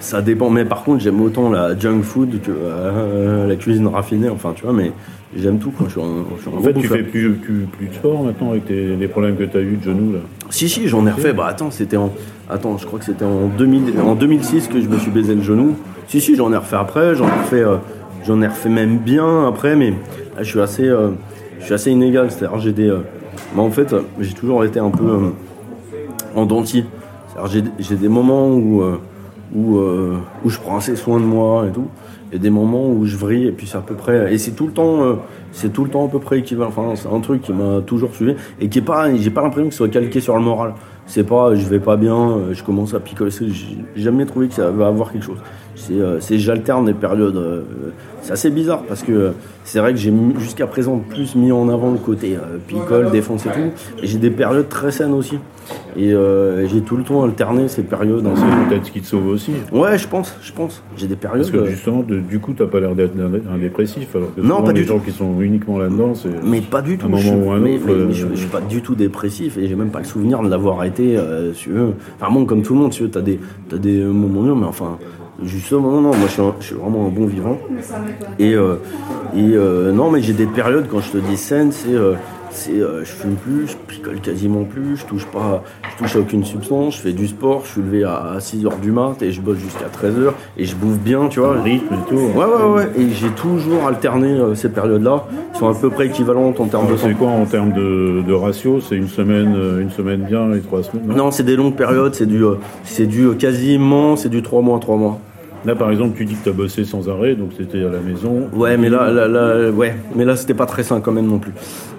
ça dépend. Mais par contre, j'aime autant la junk food que euh, la cuisine raffinée. Enfin, tu vois, mais j'aime tout, quoi. Je suis un, je suis un En fait, tu fais plus, plus, plus de sport maintenant avec tes, les problèmes que tu as eu de genoux là. Si, si, j'en ai refait. Bah attends, c'était en. Attends, je crois que c'était en, 2000 en 2006 que je me suis baisé le genou. Si, si, j'en ai refait après. J'en ai refait, euh, j'en ai refait même bien après, mais là, je suis assez, euh, je suis assez inégal. C'est-à-dire, j'ai des. moi, en fait, j'ai toujours été un peu en dentier. C'est-à-dire, j'ai, j'ai des moments où, où, euh, où je prends assez soin de moi et tout. Et des moments où je vrille et puis c'est à peu près et c'est tout le temps euh, c'est tout le temps à peu près équivalent. Enfin c'est un truc qui m'a toujours suivi et qui est pas j'ai pas l'impression que ce soit calqué sur le moral. C'est pas je vais pas bien euh, je commence à picoler. J'ai jamais trouvé que ça va avoir quelque chose c'est euh, c'est j'alterne des périodes euh, c'est assez bizarre parce que c'est vrai que j'ai jusqu'à présent plus mis en avant le côté euh, picole défense et tout et j'ai des périodes très saines aussi et euh, j'ai tout le temps alterné ces périodes C'est peut-être ce qui te sauve aussi. ouais je pense je pense j'ai des périodes Parce que justement, de- du coup, t'as pas l'air d'être un, dépressif. Alors que Non, pas les du gens qui sont uniquement là-dedans, c'est. Mais pas du tout. un moment je, ou un mais, autre, mais- mais euh, je, je suis pas du tout dépressif et j'ai même pas le souvenir de l'avoir été. Euh, si tu veux. Enfin bon, comme tout le monde, tu veux, t'as des, t'as des moments durs, mais enfin, justement, non, non, moi je suis, un- je suis vraiment un bon vivant. Et, euh, et euh, non, mais j'ai des périodes quand je te dis saine, c'est, euh, c'est, euh, je fume plus, je picole quasiment plus, je touche pas, je touche à aucune substance, je fais du sport, je suis levé à 6 h du mat et je bosse jusqu'à 13 h et je bouffe bien, tu vois. le rythme et tout. Ouais, ouais, ouais, et j'ai toujours alterné euh, ces périodes-là, qui sont à peu près équivalentes en termes de. C'est quoi en termes de, de ratio? C'est une semaine, une semaine bien et trois semaines. Non, c'est des longues périodes, c'est du, euh, c'est du euh, quasiment, c'est du 3 mois, 3 mois. Là, par exemple, tu dis que tu as bossé sans arrêt, donc c'était à la maison. Ouais, mais là, là, là, ouais, mais là, c'était pas très sain quand même non plus.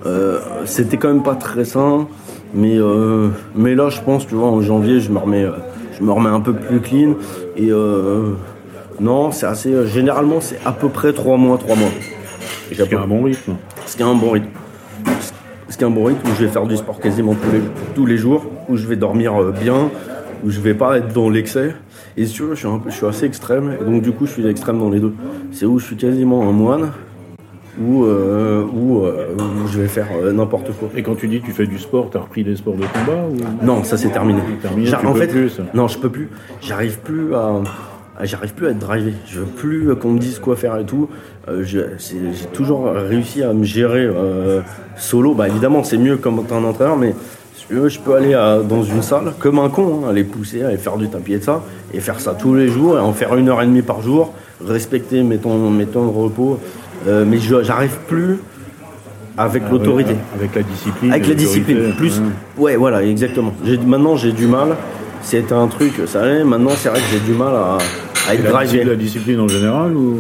Euh, c'était quand même pas très sain, mais, euh, mais là, je pense, tu vois, en janvier, je me remets, euh, je me remets un peu plus clean. Et euh, non, c'est assez, généralement, c'est à peu près 3 mois, 3 mois. Ce qui est un bon rythme. Ce qui est un bon rythme. Ce qui est un bon rythme où je vais faire du sport quasiment tous les, tous les jours, où je vais dormir bien, où je vais pas être dans l'excès. Et si tu veux, je suis, un peu- je suis assez extrême, et donc du coup, je suis extrême dans les deux. C'est où je suis quasiment un moine, ou euh, où, euh, où je vais faire euh, n'importe quoi. Et quand tu dis que tu fais du sport, tu as repris les sports de combat ou... Non, ça c'est terminé. terminé, en fait, plus, ça. non, je peux plus. J'arrive plus à, à- j'arrive plus à être drivé. Je veux plus euh, qu'on me dise quoi faire et tout. Euh, J'ai toujours réussi à me gérer euh, solo. Bah évidemment, c'est mieux comme un entraîneur, mais veux, je peux aller à- dans une salle comme un con, hein, aller pousser, aller faire du tapis et ça, et faire ça tous les jours, et en faire une heure et demie par jour, respecter mes temps, mes temps de repos. Euh, mais je- j'arrive plus avec Ah l'autorité. ouais, avec la discipline. Avec la discipline, plus. ouais. Ouais, voilà, exactement. Maintenant, j'ai du mal. C'était un truc, ça allait. Maintenant, c'est vrai que j'ai du mal à, à être discipline, la discipline en général ou?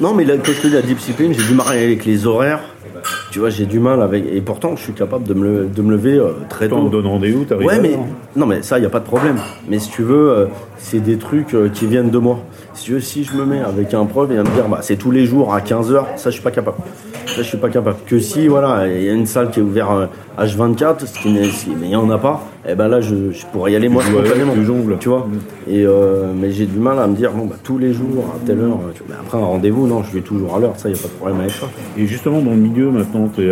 Non, mais là, quand je te dis la discipline, j'ai du mal avec les horaires. Tu vois, j'ai du mal avec. Et pourtant, je suis capable de me, de me lever euh, très Toi, on tôt. te donne rendez-vous, t'arrives Ouais, à mais l'heure non, mais ça, il y a pas de problème. Mais si tu veux, euh, c'est des trucs euh, qui viennent de moi. Si je, si je me mets avec un prof et va me dire bah, c'est tous les jours à 15h, ça je suis pas capable. Ça je suis pas capable. Que si voilà, il y a une salle qui est ouverte euh, H24, ce qui n'est, mais il y en a pas, et ben là je, je pourrais y aller moi spontanément. tu. Tu vois. Et euh, mais j'ai du mal à me dire bon bah tous les jours à telle heure. euh, tu vois. Mais après un rendez-vous, non, je vais toujours à l'heure, ça y a pas de problème avec ça. Et justement, dans le milieu, maintenant, que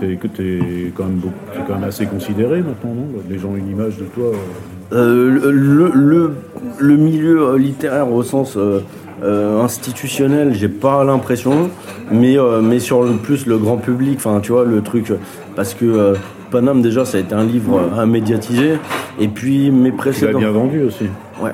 t'es quand même beaucoup, quand même assez considéré maintenant, non? Les gens ont une image de toi. euh, Euh, le, le, le- milieu euh, littéraire au sens euh, euh, institutionnel, j'ai pas l'impression, mais, euh, mais sur le plus le grand public, enfin tu vois le truc, euh, parce que euh, Paname déjà ça a été un livre euh, à médiatiser, et puis mes Tu l'as précédents. bien vendu aussi. Ouais,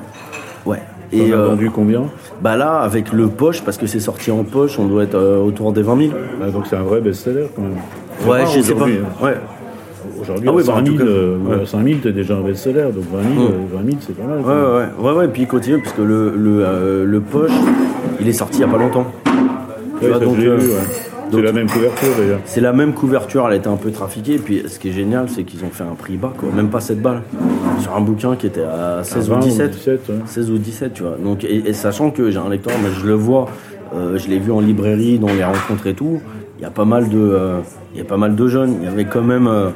ouais. Et euh, vendu combien? bah là avec le poche, parce que c'est sorti en poche, on doit être euh, autour des 20 000. Ah, Donc c'est un vrai best-seller quand même. Ouais, je sais pas. hein. Ouais. Aujourd'hui, Ah oui, bah, en 5 000, tout cas, euh, ou ouais. à 5 000, t'es déjà un best-seller, donc 20 000, Mm. euh, 20 000 c'est pas mal. Ouais, ouais, ouais, ouais, ouais, puis il continue parce que le, le, euh, le poche, il est sorti il y a pas longtemps. Ouais, vois, donc, euh. C'est la même couverture d'ailleurs. C'est la même couverture, elle a été un peu trafiquée. Puis ce qui est génial, c'est qu'ils ont fait un prix bas, quoi. Même pas 7 balles. Sur un bouquin qui était à 16 20 ou ou 17. 17, ouais. 16 ou 17, tu vois. Donc, et, et sachant que j'ai un lecteur, mais je le vois, euh, je l'ai vu en librairie, dans les rencontres et tout. Il y a pas mal de, euh, il y a pas mal de jeunes. Il y avait quand même, euh,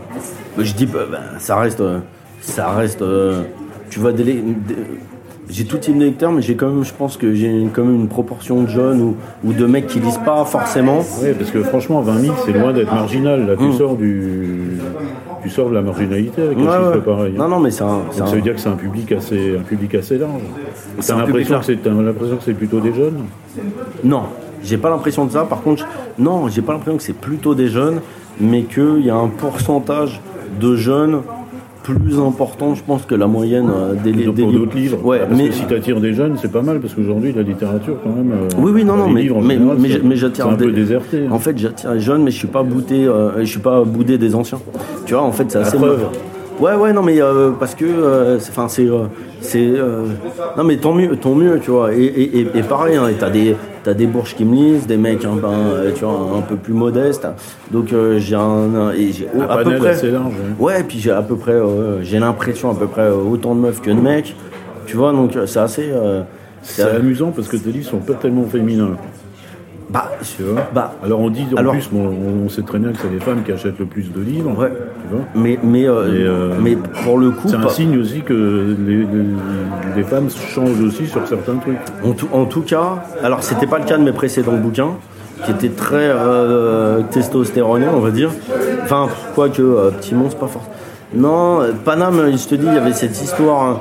je dis, bah, bah, ça reste, euh, ça reste. tu vois, j'ai tout type de lecteurs, mais j'ai quand même, je pense que j'ai quand même une proportion de jeunes ou, ou de mecs qui lisent pas forcément. Ouais, parce que franchement, 20 000, c'est loin d'être marginal. Là, tu Mm. sors du, tu sors de la marginalité avec un Ouais, chiffre ouais. pareil. hein. Non, non, mais c'est un, un- ça veut dire que c'est un public assez, un public assez large. C'est T'as un public l'impression que large. c'est, t'as l'impression que c'est plutôt des jeunes? Non, j'ai pas l'impression de ça. Par contre, non, j'ai pas l'impression que c'est plutôt des jeunes, mais qu'il y a un pourcentage de jeunes plus important, je pense, que la moyenne euh, des, Plutôt des livres. d'autres livres. Ouais, parce mais que si t'attires des jeunes, c'est pas mal, parce qu'aujourd'hui, la littérature, quand même. euh, oui, oui, non, non, mais livres, mais, général, mais, j'attire un des- peu déserté. En fait, j'attire les jeunes, mais je suis pas bouté, euh, je suis pas boudé des anciens. Tu vois, en fait, c'est assez. preuve. Ouais, ouais, non, mais euh, parce que, c'est- enfin, c'est, euh, c'est, non, mais tant mieux, tant mieux, tu vois. Et, et, et, et pareil, hein, t'as des, t'as des bourges qui me lisent, des mecs, un, peu, euh, tu vois, un peu plus modestes. Donc euh, j'ai un, et j'ai Un à peu près, assez large. ouais. et puis j'ai à peu près, euh, j'ai l'impression à peu près autant de meufs que de mecs. Tu vois, donc c'est assez. C'est amusant parce que tes livres sont pas tellement féminins. Bah, Tu vois bah, alors on dit en alors- plus, bon, on sait très bien que c'est les femmes qui achètent le plus de livres. Ouais. Tu vois mais mais, euh, Et, euh, mais pour le coup, c'est un signe aussi que les, les- les femmes changent aussi sur certains trucs. En tout, en tout cas, alors c'était pas le cas de mes précédents bouquins, qui étaient très euh, on va dire. Enfin, quoique, euh, Petit Monstre, pas forcément. Non, Paname, je te dis, il y avait cette histoire, hein,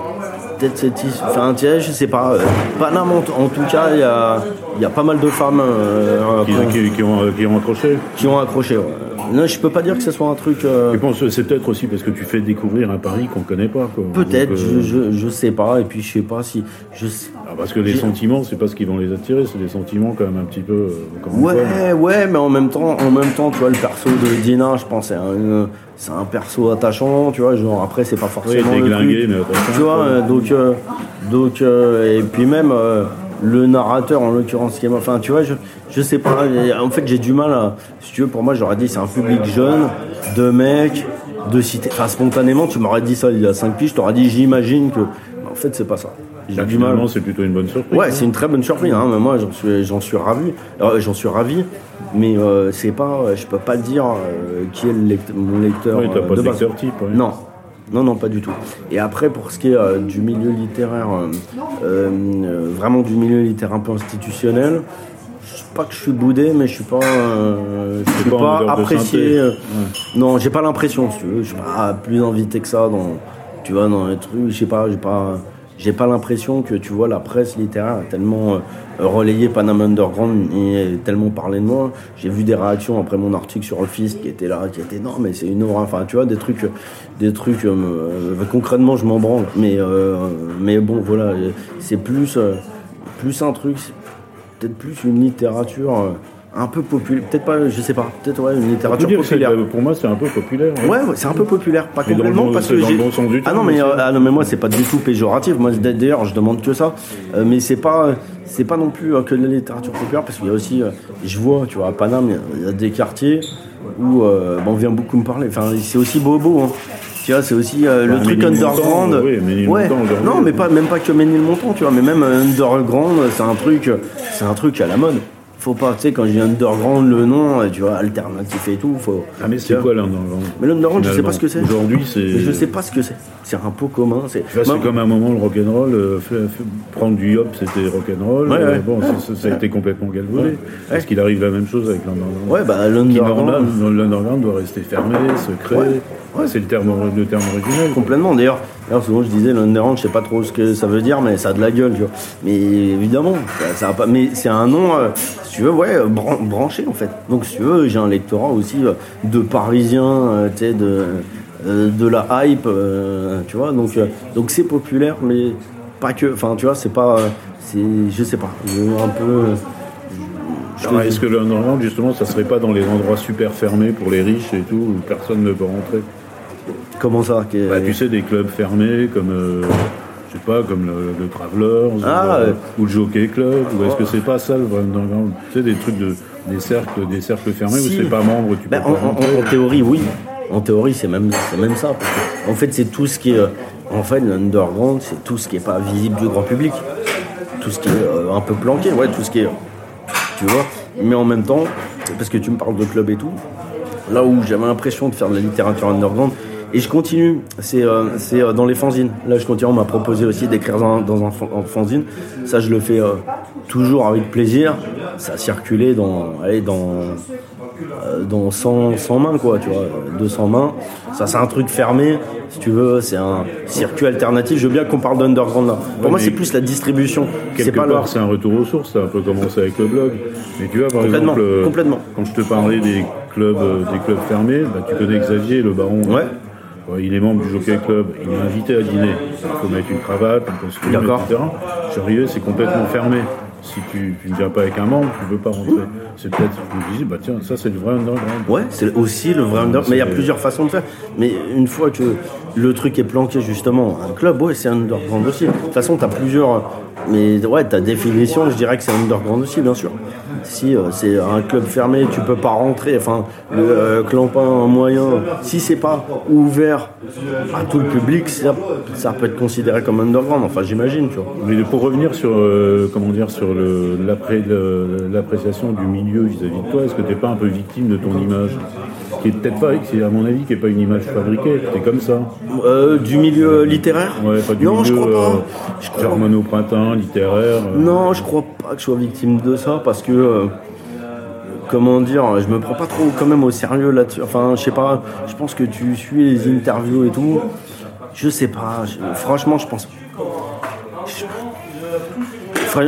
peut-être cette enfin, je sais pas. euh, Paname, en, en tout cas, il y a, il y a pas mal de femmes euh, Qui, ont, qui- qui ont, qui ont accroché. qui ont accroché. ouais. Non, je peux pas dire que ce soit un truc. euh, Je pense que c'est peut-être aussi parce que tu fais découvrir un Paris qu'on connaît pas. Peut-être, euh, je, je, je sais pas, et puis je sais pas si. Je ah, parce que les sentiments, c'est pas ce qui vont les attirer, c'est des sentiments quand même un petit peu. euh, fois. Ouais, ouais, mais en même temps, en même temps, tu vois, le perso de Dina, je pense, c'est un, c'est un perso attachant, tu vois, genre après, c'est pas Oui, forcément le déglingué, truc, mais tu vois, donc, euh, donc, et puis même le narrateur, en l'occurrence, qui est, enfin, tu vois, je, je sais pas, en fait, j'ai du mal à, si tu veux, pour moi, j'aurais dit, c'est un public jeune, de mecs, de cité, enfin, spontanément, tu m'aurais dit ça il y a 5 piges, je t'aurais dit, j'imagine que, en fait, c'est pas ça. J'ai du mal. c'est plutôt une bonne surprise. Ouais, hein. c'est une très bonne surprise. Hein, mais moi, j'en suis, j'en suis ravi. Euh, j'en suis ravi. Mais euh, c'est pas, je peux pas dire euh, qui est le lect- mon lecteur Oui, t'as euh, pas de de base. lecteur type. ouais. Non, non, non, pas du tout. Et après, pour ce qui est euh, du milieu littéraire, euh, euh, vraiment du milieu littéraire un peu institutionnel, je sais pas que je suis boudé, mais je suis pas, euh, je suis pas apprécié. Non, j'ai pas l'impression, si tu veux. Je suis pas plus invité que ça dans, tu vois, dans les trucs. Je sais pas, j'ai pas, j'ai pas l'impression que tu vois la presse littéraire a tellement euh, relayé Panama Underground et tellement parlé de moi. J'ai vu des réactions après mon article sur le Fist qui était là, qui était non mais c'est une horreur. Enfin, tu vois, des trucs, des trucs. euh, euh, concrètement, je m'en branle. Mais, euh, mais bon, voilà, c'est plus, euh, plus un truc, peut-être plus une littérature. Un peu populaire, peut-être pas, je sais pas, peut-être ouais, une littérature dire populaire. pour moi, c'est un peu populaire. Ouais, ouais, c'est un peu populaire, pas Mais complètement parce que j'ai. bon ah non mais euh, ah non mais moi c'est pas du tout péjoratif. Moi d'ailleurs je demande que ça, Euh, mais c'est pas c'est pas non plus euh, que de la littérature populaire parce qu'il y a aussi je vois tu vois à Paname il y a- des quartiers où bah, on vient beaucoup me parler. Enfin c'est aussi bobo. Hein. Tu vois, c'est aussi euh, le Bah, truc underground. oui, aujourd'hui. Non, mais pas, même pas que Ménilmontant, tu vois, mais même underground, c'est un truc, c'est un truc à la mode. Faut pas, tu sais, quand j'ai underground, le nom, euh, tu vois, alternatif et tout, faut. Ah mais c'est quoi l'underground Mais l'underground, je sais pas ce que c'est. Aujourd'hui, c'est. Je sais pas ce que c'est. C'est un pot commun. C'est comme à un moment le rock'n'roll, euh, prendre du hop c'était rock'n'roll, Ouais, euh, ouais. bon ça, ça- ça a été complètement galvaudé. Est-ce qu'il arrive la même chose avec l'underground Ouais, bah l'underground. L'underground doit rester fermé, secret. Ouais, c'est le terme, le terme original. Complètement. D'ailleurs, d'ailleurs, souvent je disais l'underground, je sais pas trop ce que ça veut dire, mais ça a de la gueule, tu vois. Mais évidemment, ça, ça. Mais c'est un nom, euh, si tu veux, ouais, euh, bran- branché en fait. Donc si tu veux, j'ai un lectorat aussi euh, de Parisiens, euh, tu sais, de de la hype, tu vois. Donc donc c'est populaire, mais pas que. Enfin, tu vois, c'est pas. c'est, je sais pas. Un peu. Est-ce que l'underground justement ça serait pas dans les endroits super fermés pour les riches et tout, où personne ne peut rentrer? Comment ça Bah, tu sais, des clubs fermés comme, euh, je sais pas, comme le, le Travelers Ah, ou, euh, ouais. ou le Jockey Club, ou est-ce que c'est pas ça le Tu sais, des trucs de, des cercles, des cercles fermés Si. où c'est pas membre, tu peux pas en, théorie, oui. En théorie, c'est même, même ça. en fait, c'est tout ce qui est. euh, En fait, l'underground, c'est tout ce qui est pas visible du grand public. Tout ce qui est euh, un peu planqué, ouais, tout ce qui est. Tu vois Mais en même temps, parce que tu me parles de club et tout, là où j'avais l'impression de faire de la littérature underground, et je continue, c'est euh, c'est, euh, dans les fanzines. Là, je continue, on m'a proposé aussi d'écrire dans, dans un en fanzine. Ça, je le fais euh, toujours avec plaisir. Ça a circulé dans, allez, dans, dans 100, 100 mains, quoi, tu vois, euh, 200 mains. Ça, c'est un truc fermé, si tu veux, c'est un circuit alternatif. Je veux bien qu'on parle d'underground là. Pour Ouais, moi, c'est plus la distribution. C'est Quelque le. part, c'est un retour aux sources, ça a un peu commencé avec le blog. Mais tu vois, par Complètement, exemple, complètement. quand je te parlais des clubs, des clubs fermés, bah, tu connais Xavier, le baron. Ouais. Il est membre du Jockey Club, il m'a invité à dîner. Il faut mettre une cravate, un costume, D'accord. etc. Arrivé, c'est complètement fermé. Si tu, tu ne viens pas avec un membre, tu ne peux pas rentrer. C'est peut-être, je me disais, bah tiens, ça c'est le vrai underground. Ouais, c'est aussi le vrai underground. Mais il y a plusieurs façons de faire. Mais une fois que le truc est planqué, justement, un club, ouais, c'est un underground aussi. De toute façon, t'as plusieurs. Mais ouais, ta définition, je dirais que c'est un underground aussi, bien sûr. Si euh, c'est un club fermé, tu peux pas rentrer. Enfin, le euh, clampin moyen, si c'est pas ouvert à tout le public, ça, peut être considéré comme underground. Enfin, j'imagine, tu vois. Mais pour revenir sur, euh, comment dire, sur l'appréciation du milieu vis-à-vis de toi, est-ce que tu n'es pas un peu victime de ton image? Qui est peut-être pas, qui à mon avis, qui n'est pas une image fabriquée, t'es comme ça. Euh, du milieu littéraire Ouais, pas du Non, je crois pas. euh, Je crois printemps, littéraire. euh, Non, je crois pas que je sois victime de ça parce que euh, comment dire, je me prends pas trop quand même au sérieux là-dessus. Enfin, je sais pas, je pense que tu suis les interviews et tout. Je sais pas, je- franchement, je pense.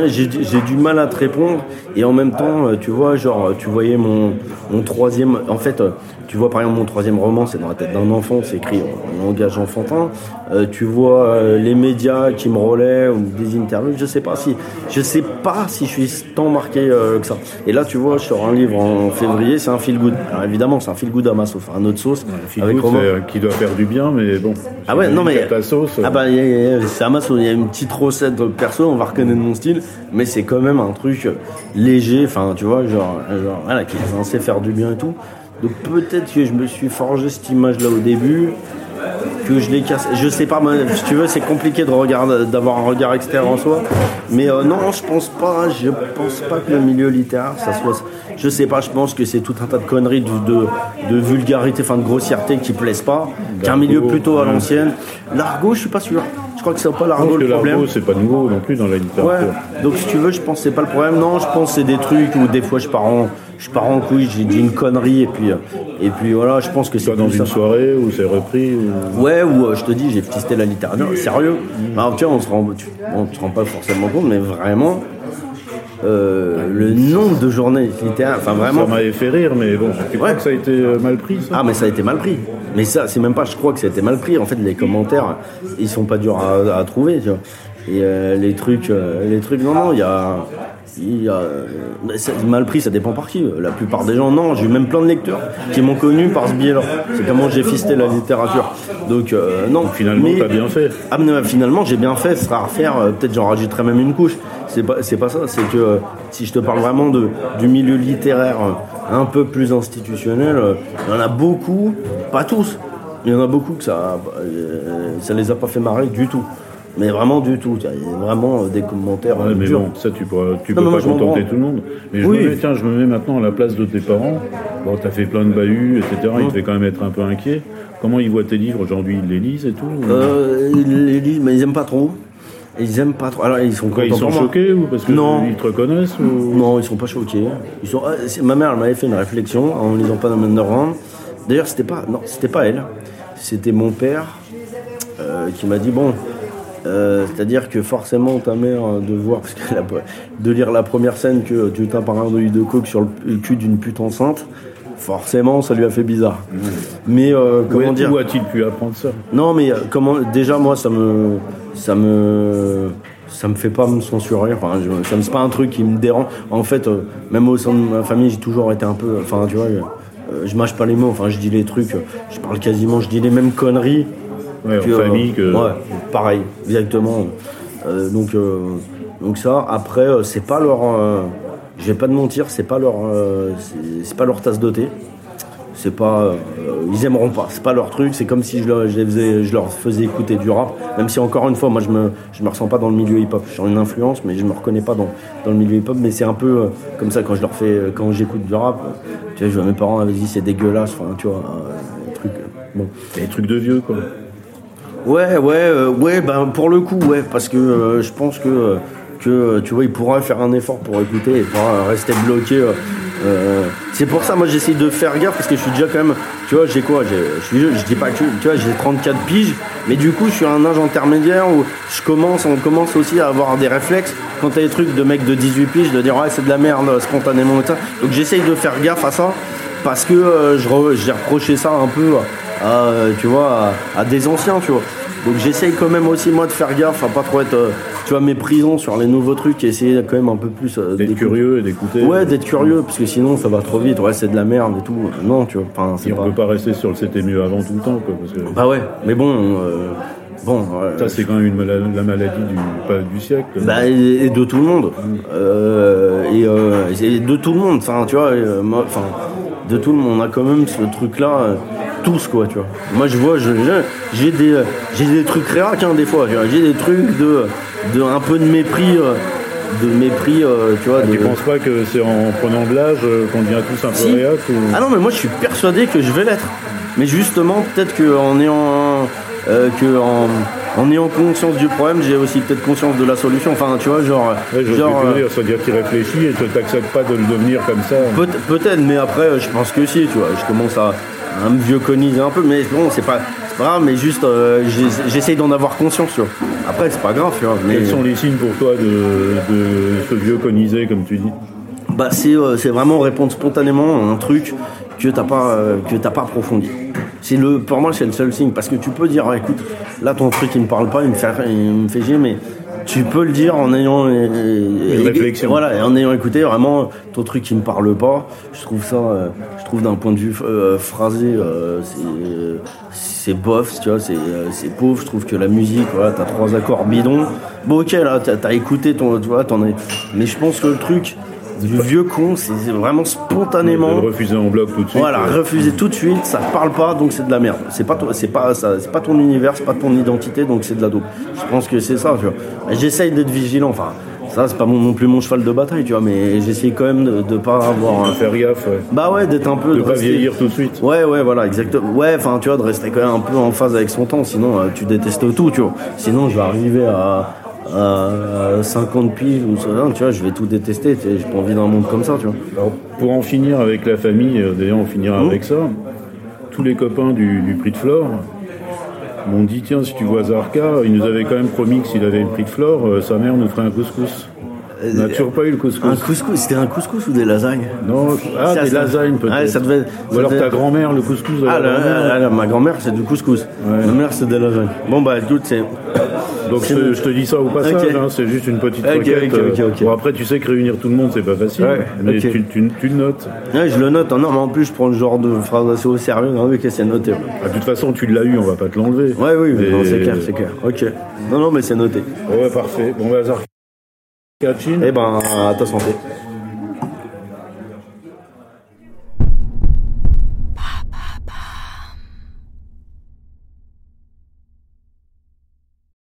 J'ai du mal à te répondre et en même temps, tu vois, genre, tu voyais mon, mon troisième. En fait, tu vois par exemple mon troisième roman, c'est dans la tête d'un enfant, c'est écrit en langage enfantin. Euh, tu vois euh, les médias qui me relaient ou des interviews, je sais pas si, je sais pas si je suis tant marqué euh, que ça. Et là, tu vois, je sors un livre en février, c'est un feel good. Alors évidemment, c'est un feel good à ma sauce, enfin, un autre sauce Feel avec good, Romain. qui doit faire du bien, mais bon. Ah ouais, non mais. Ta sauce. Ah bah, c'est à ma sauce. Il y a une petite recette perso, on va reconnaître mon style, mais c'est quand même un truc léger, enfin, tu vois, genre, genre, voilà, qui est censé faire du bien et tout. Donc peut-être que je me suis forgé cette image-là au début, que je l'ai cassé. Je sais pas, si tu veux, c'est compliqué de regarder, d'avoir un regard extérieur en soi. Mais euh, non, je pense pas, je pense pas que le milieu littéraire, ça soit. Je sais pas, je pense que c'est tout un tas de conneries, de, de, de vulgarité, enfin de grossièreté qui plaisent pas. Qu'un milieu plutôt à l'ancienne. L'argot, je suis pas sûr. Je crois que c'est pas l'argot le problème. l'argot, c'est pas nouveau non plus dans la littérature. Ouais. Donc si tu veux, je pense que c'est pas le problème. Non, je pense que c'est des trucs où des fois je pars en, je pars en couille, j'ai dit une connerie et puis, euh, et puis voilà, je pense que c'est dans une soirée où c'est repris. ou- Ouais, ou euh, je te dis, j'ai fisté la littérature. Sérieux Alors, tu vois, on se rend, on se rend pas forcément compte, mais vraiment, euh, le nombre de journées littéraires, enfin vraiment. Ça m'avait fait rire, mais bon, tu crois que ça a été euh, mal pris, ça Ah, mais ça a été mal pris. Mais ça, c'est même pas, je crois que ça a été mal pris. En fait, les commentaires, ils sont pas durs à, à trouver, tu vois. Et euh, les trucs, euh, les trucs, non, non, il y a. y a euh, mal pris, ça dépend par qui. La plupart des gens, non. J'ai eu même plein de lecteurs qui m'ont connu par ce biais-là. C'est comment j'ai fisté la littérature. Donc, euh, non. Finalement, t'as bien fait. ah, mais finalement, j'ai bien fait, ce sera à refaire. Peut-être j'en rajouterai même une couche. C'est pas, c'est pas ça. C'est que si je te parle vraiment de, du milieu littéraire un peu plus institutionnel, il y en a beaucoup, pas tous, Il y en a beaucoup que ça, ça les a pas fait marrer du tout. Mais vraiment du tout. Il y a vraiment euh, des commentaires Ouais, euh, mais durs. bon, ça tu pourras, tu Non, peux pas contenter tout le monde. Mais je Oui. me mets, tiens, je me mets maintenant à la place de tes parents. Bon, t'as fait plein de bahuts, etc. Ils devaient quand même être un peu inquiets. Comment ils voient tes livres aujourd'hui? Ils les lisent et tout ou- Euh, ils les lisent, mais ils aiment pas trop. Ils aiment pas trop. Alors ils sont Quoi, ils sont choqués ou parce que Non. ils te reconnaissent ou... Non, ils sont pas choqués. Ils sont. ma mère, m'avait fait une réflexion en lisant pas dans Underground. D'ailleurs, c'était pas. Non, c'était pas elle. C'était mon père euh, qui m'a dit bon. Euh, C'est-à-dire que forcément ta mère euh, de voir parce qu'elle a pas- de lire la première scène que tu tapes un œil de coke sur le cul d'une pute enceinte, forcément ça lui a fait bizarre. Mais euh, comment dire où a-t-il pu apprendre ça? Non, mais comment déjà moi ça me ça me ça me fait pas me censurer. Enfin, je, ça me c'est pas un truc qui me dérange. En fait, euh, même au sein de ma famille, j'ai toujours été un peu. Enfin, tu vois, je mâche pas les mots. Enfin, je dis les trucs. Je parle quasiment. Je dis les mêmes conneries. Ouais, en euh, famille que... Ouais, pareil, exactement. Euh, donc euh, donc ça. Après, c'est pas leur. je vais pas te mentir, c'est pas leur. c'est- pas leur tasse de thé c'est pas euh, ils aimeront pas c'est pas leur truc c'est comme si je leur, je les faisais- je leur faisais écouter du rap même si encore une fois moi je me je me ressens pas dans le milieu hip hop j'ai une influence mais je me reconnais pas dans, dans le milieu hip hop mais c'est un peu euh, comme ça quand je leur fais euh, quand j'écoute du rap tu vois je vois mes parents avaient dit c'est dégueulasse enfin tu vois un truc bon Des trucs de vieux, quoi. Ouais, ouais, euh, ouais, ben pour le coup, ouais, parce que euh, je pense que euh, que tu vois, il pourra faire un effort pour écouter et pas rester bloqué. c'est pour ça, moi, j'essaye de faire gaffe parce que je suis déjà quand même, tu vois, j'ai quoi, je dis pas que, tu vois, j'ai 34 piges, mais du coup, je suis à un âge intermédiaire où je commence, on commence aussi à avoir des réflexes quand t'as des trucs de mecs de 18 piges, de dire ouais, c'est de la merde spontanément et ça. Donc j'essaye de faire gaffe à ça parce que j'ai reproché ça un peu à, euh, tu vois, à, à des anciens, tu vois. Donc j'essaye quand même aussi moi de faire gaffe à pas trop être, euh, tu vois, méprisant sur les nouveaux trucs et essayer quand même un peu plus euh, D'être curieux et d'écouter. Ouais, d'être curieux parce que sinon ça va trop vite. Ouais, c'est de la merde et tout. Non, tu vois. Enfin, c'est Et on pas. peut pas rester sur le c'était mieux avant tout le temps, quoi. Parce que Bah ouais, mais bon, euh, bon. ouais. ça, c'est quand même une mala- la maladie du, pas du siècle. Bah, et, et de tout le monde. Euh, et, euh, et de tout le monde. Enfin, tu vois, euh, moi, enfin, de tout le monde. On a quand même ce truc-là, tous, quoi, tu vois. Moi, je vois, je- j'ai des, j'ai des trucs réac, hein, des fois. tu. J'ai des trucs de, de, un peu de mépris, euh, de mépris, euh, tu vois. Tu de- penses pas que c'est en prenant de l'âge euh, qu'on devient tous un peu réac ou... Ah non, mais moi je suis persuadé que je vais l'être. Mais justement, peut-être qu'en ayant, euh, que en, en ayant conscience du problème, j'ai aussi peut-être conscience de la solution. Enfin, tu vois, genre. Ouais, je genre veux euh, dire, qu'il réfléchit et tu t'acceptes pas de le devenir comme ça. peut- peut-être, mais après, je pense que si, tu vois. Je commence à, me vieux coniser un peu, mais bon, c'est pas, c'est pas grave, mais juste, euh, j'essaye d'en avoir conscience, tu vois. Après, c'est pas grave, tu vois. Mais, Quels sont les signes pour toi de, de ce vieux conisé, comme tu dis? Bah c'est euh, c'est vraiment répondre spontanément à un truc que t'as pas euh, que t'as pas approfondi. C'est le pour moi c'est le seul signe parce que tu peux dire ah, écoute là ton truc il me parle pas il me fait il me fait chier mais tu peux le dire en ayant Une réflexion. voilà et en ayant écouté vraiment ton truc il me parle pas je trouve ça euh, je trouve d'un point de vue euh, phrasé euh, c'est bof tu vois c'est c'est pauvre je trouve que la musique voilà t'as trois accords bidons bon ok là t'as as écouté ton tu vois t'en es mais je pense que le truc du vieux con c'est vraiment De spontanément le refuser en bloc tout de suite. voilà, euh, refuser tout de suite, ça te parle pas, donc c'est de la merde. C'est pas, c'est pas, c'est pas ton univers, c'est pas ton identité, donc c'est de la dope. Je pense que c'est ça, tu vois. J'essaye d'être vigilant, enfin, ça c'est pas mon- non plus mon cheval de bataille, tu vois, mais j'essaye quand même de, de pas avoir un... Faire gaffe, ouais. Bah ouais, d'être un peu... De pas rester- vieillir tout de suite. Ouais, ouais, voilà, exactement. Ouais, enfin, tu vois, de rester quand même un peu en phase avec son temps, sinon euh, tu détestes tout, tu vois. Sinon, je vais arriver à, à 50 piges ou ça, tu vois, je vais tout détester, j'ai pas envie d'un monde comme ça, tu vois. Alors, pour en finir avec la famille, euh, d'ailleurs on finira avec ça, tous les copains du, du prix de Flore m'ont dit tiens si tu vois Zarka, il nous avait quand même promis que s'il avait le prix de Flore, euh, sa mère nous ferait un couscous. On n'a toujours pas eu le couscous. Un couscous, c'était un couscous ou des lasagnes? Non, ah des lasagnes peut-être. Ça devait- Ou ça alors devait- ta grand-mère, le couscous de la Ah, là, grand-mère. là, là, ma grand-mère, c'est du couscous. Ouais. Ma mère, c'est des lasagnes. Bon, bah, écoute, c'est. Donc je te, je te dis ça au passage, Ok. hein, c'est juste une petite requête. euh. Bon après tu sais que réunir tout le monde c'est pas facile, Ouais, mais tu, tu- tu le notes. Ouais, je le note. hein. Non, mais en plus, je prends le genre de phrase assez au sérieux. Non, ok, c'est noté. Ah, de toute façon tu l'as eu, on va pas te l'enlever. Ouais, oui, non, c'est clair, c'est clair. Ok. Non, non, mais c'est noté. Ouais parfait. Bon bah. Eh ben, à ta santé.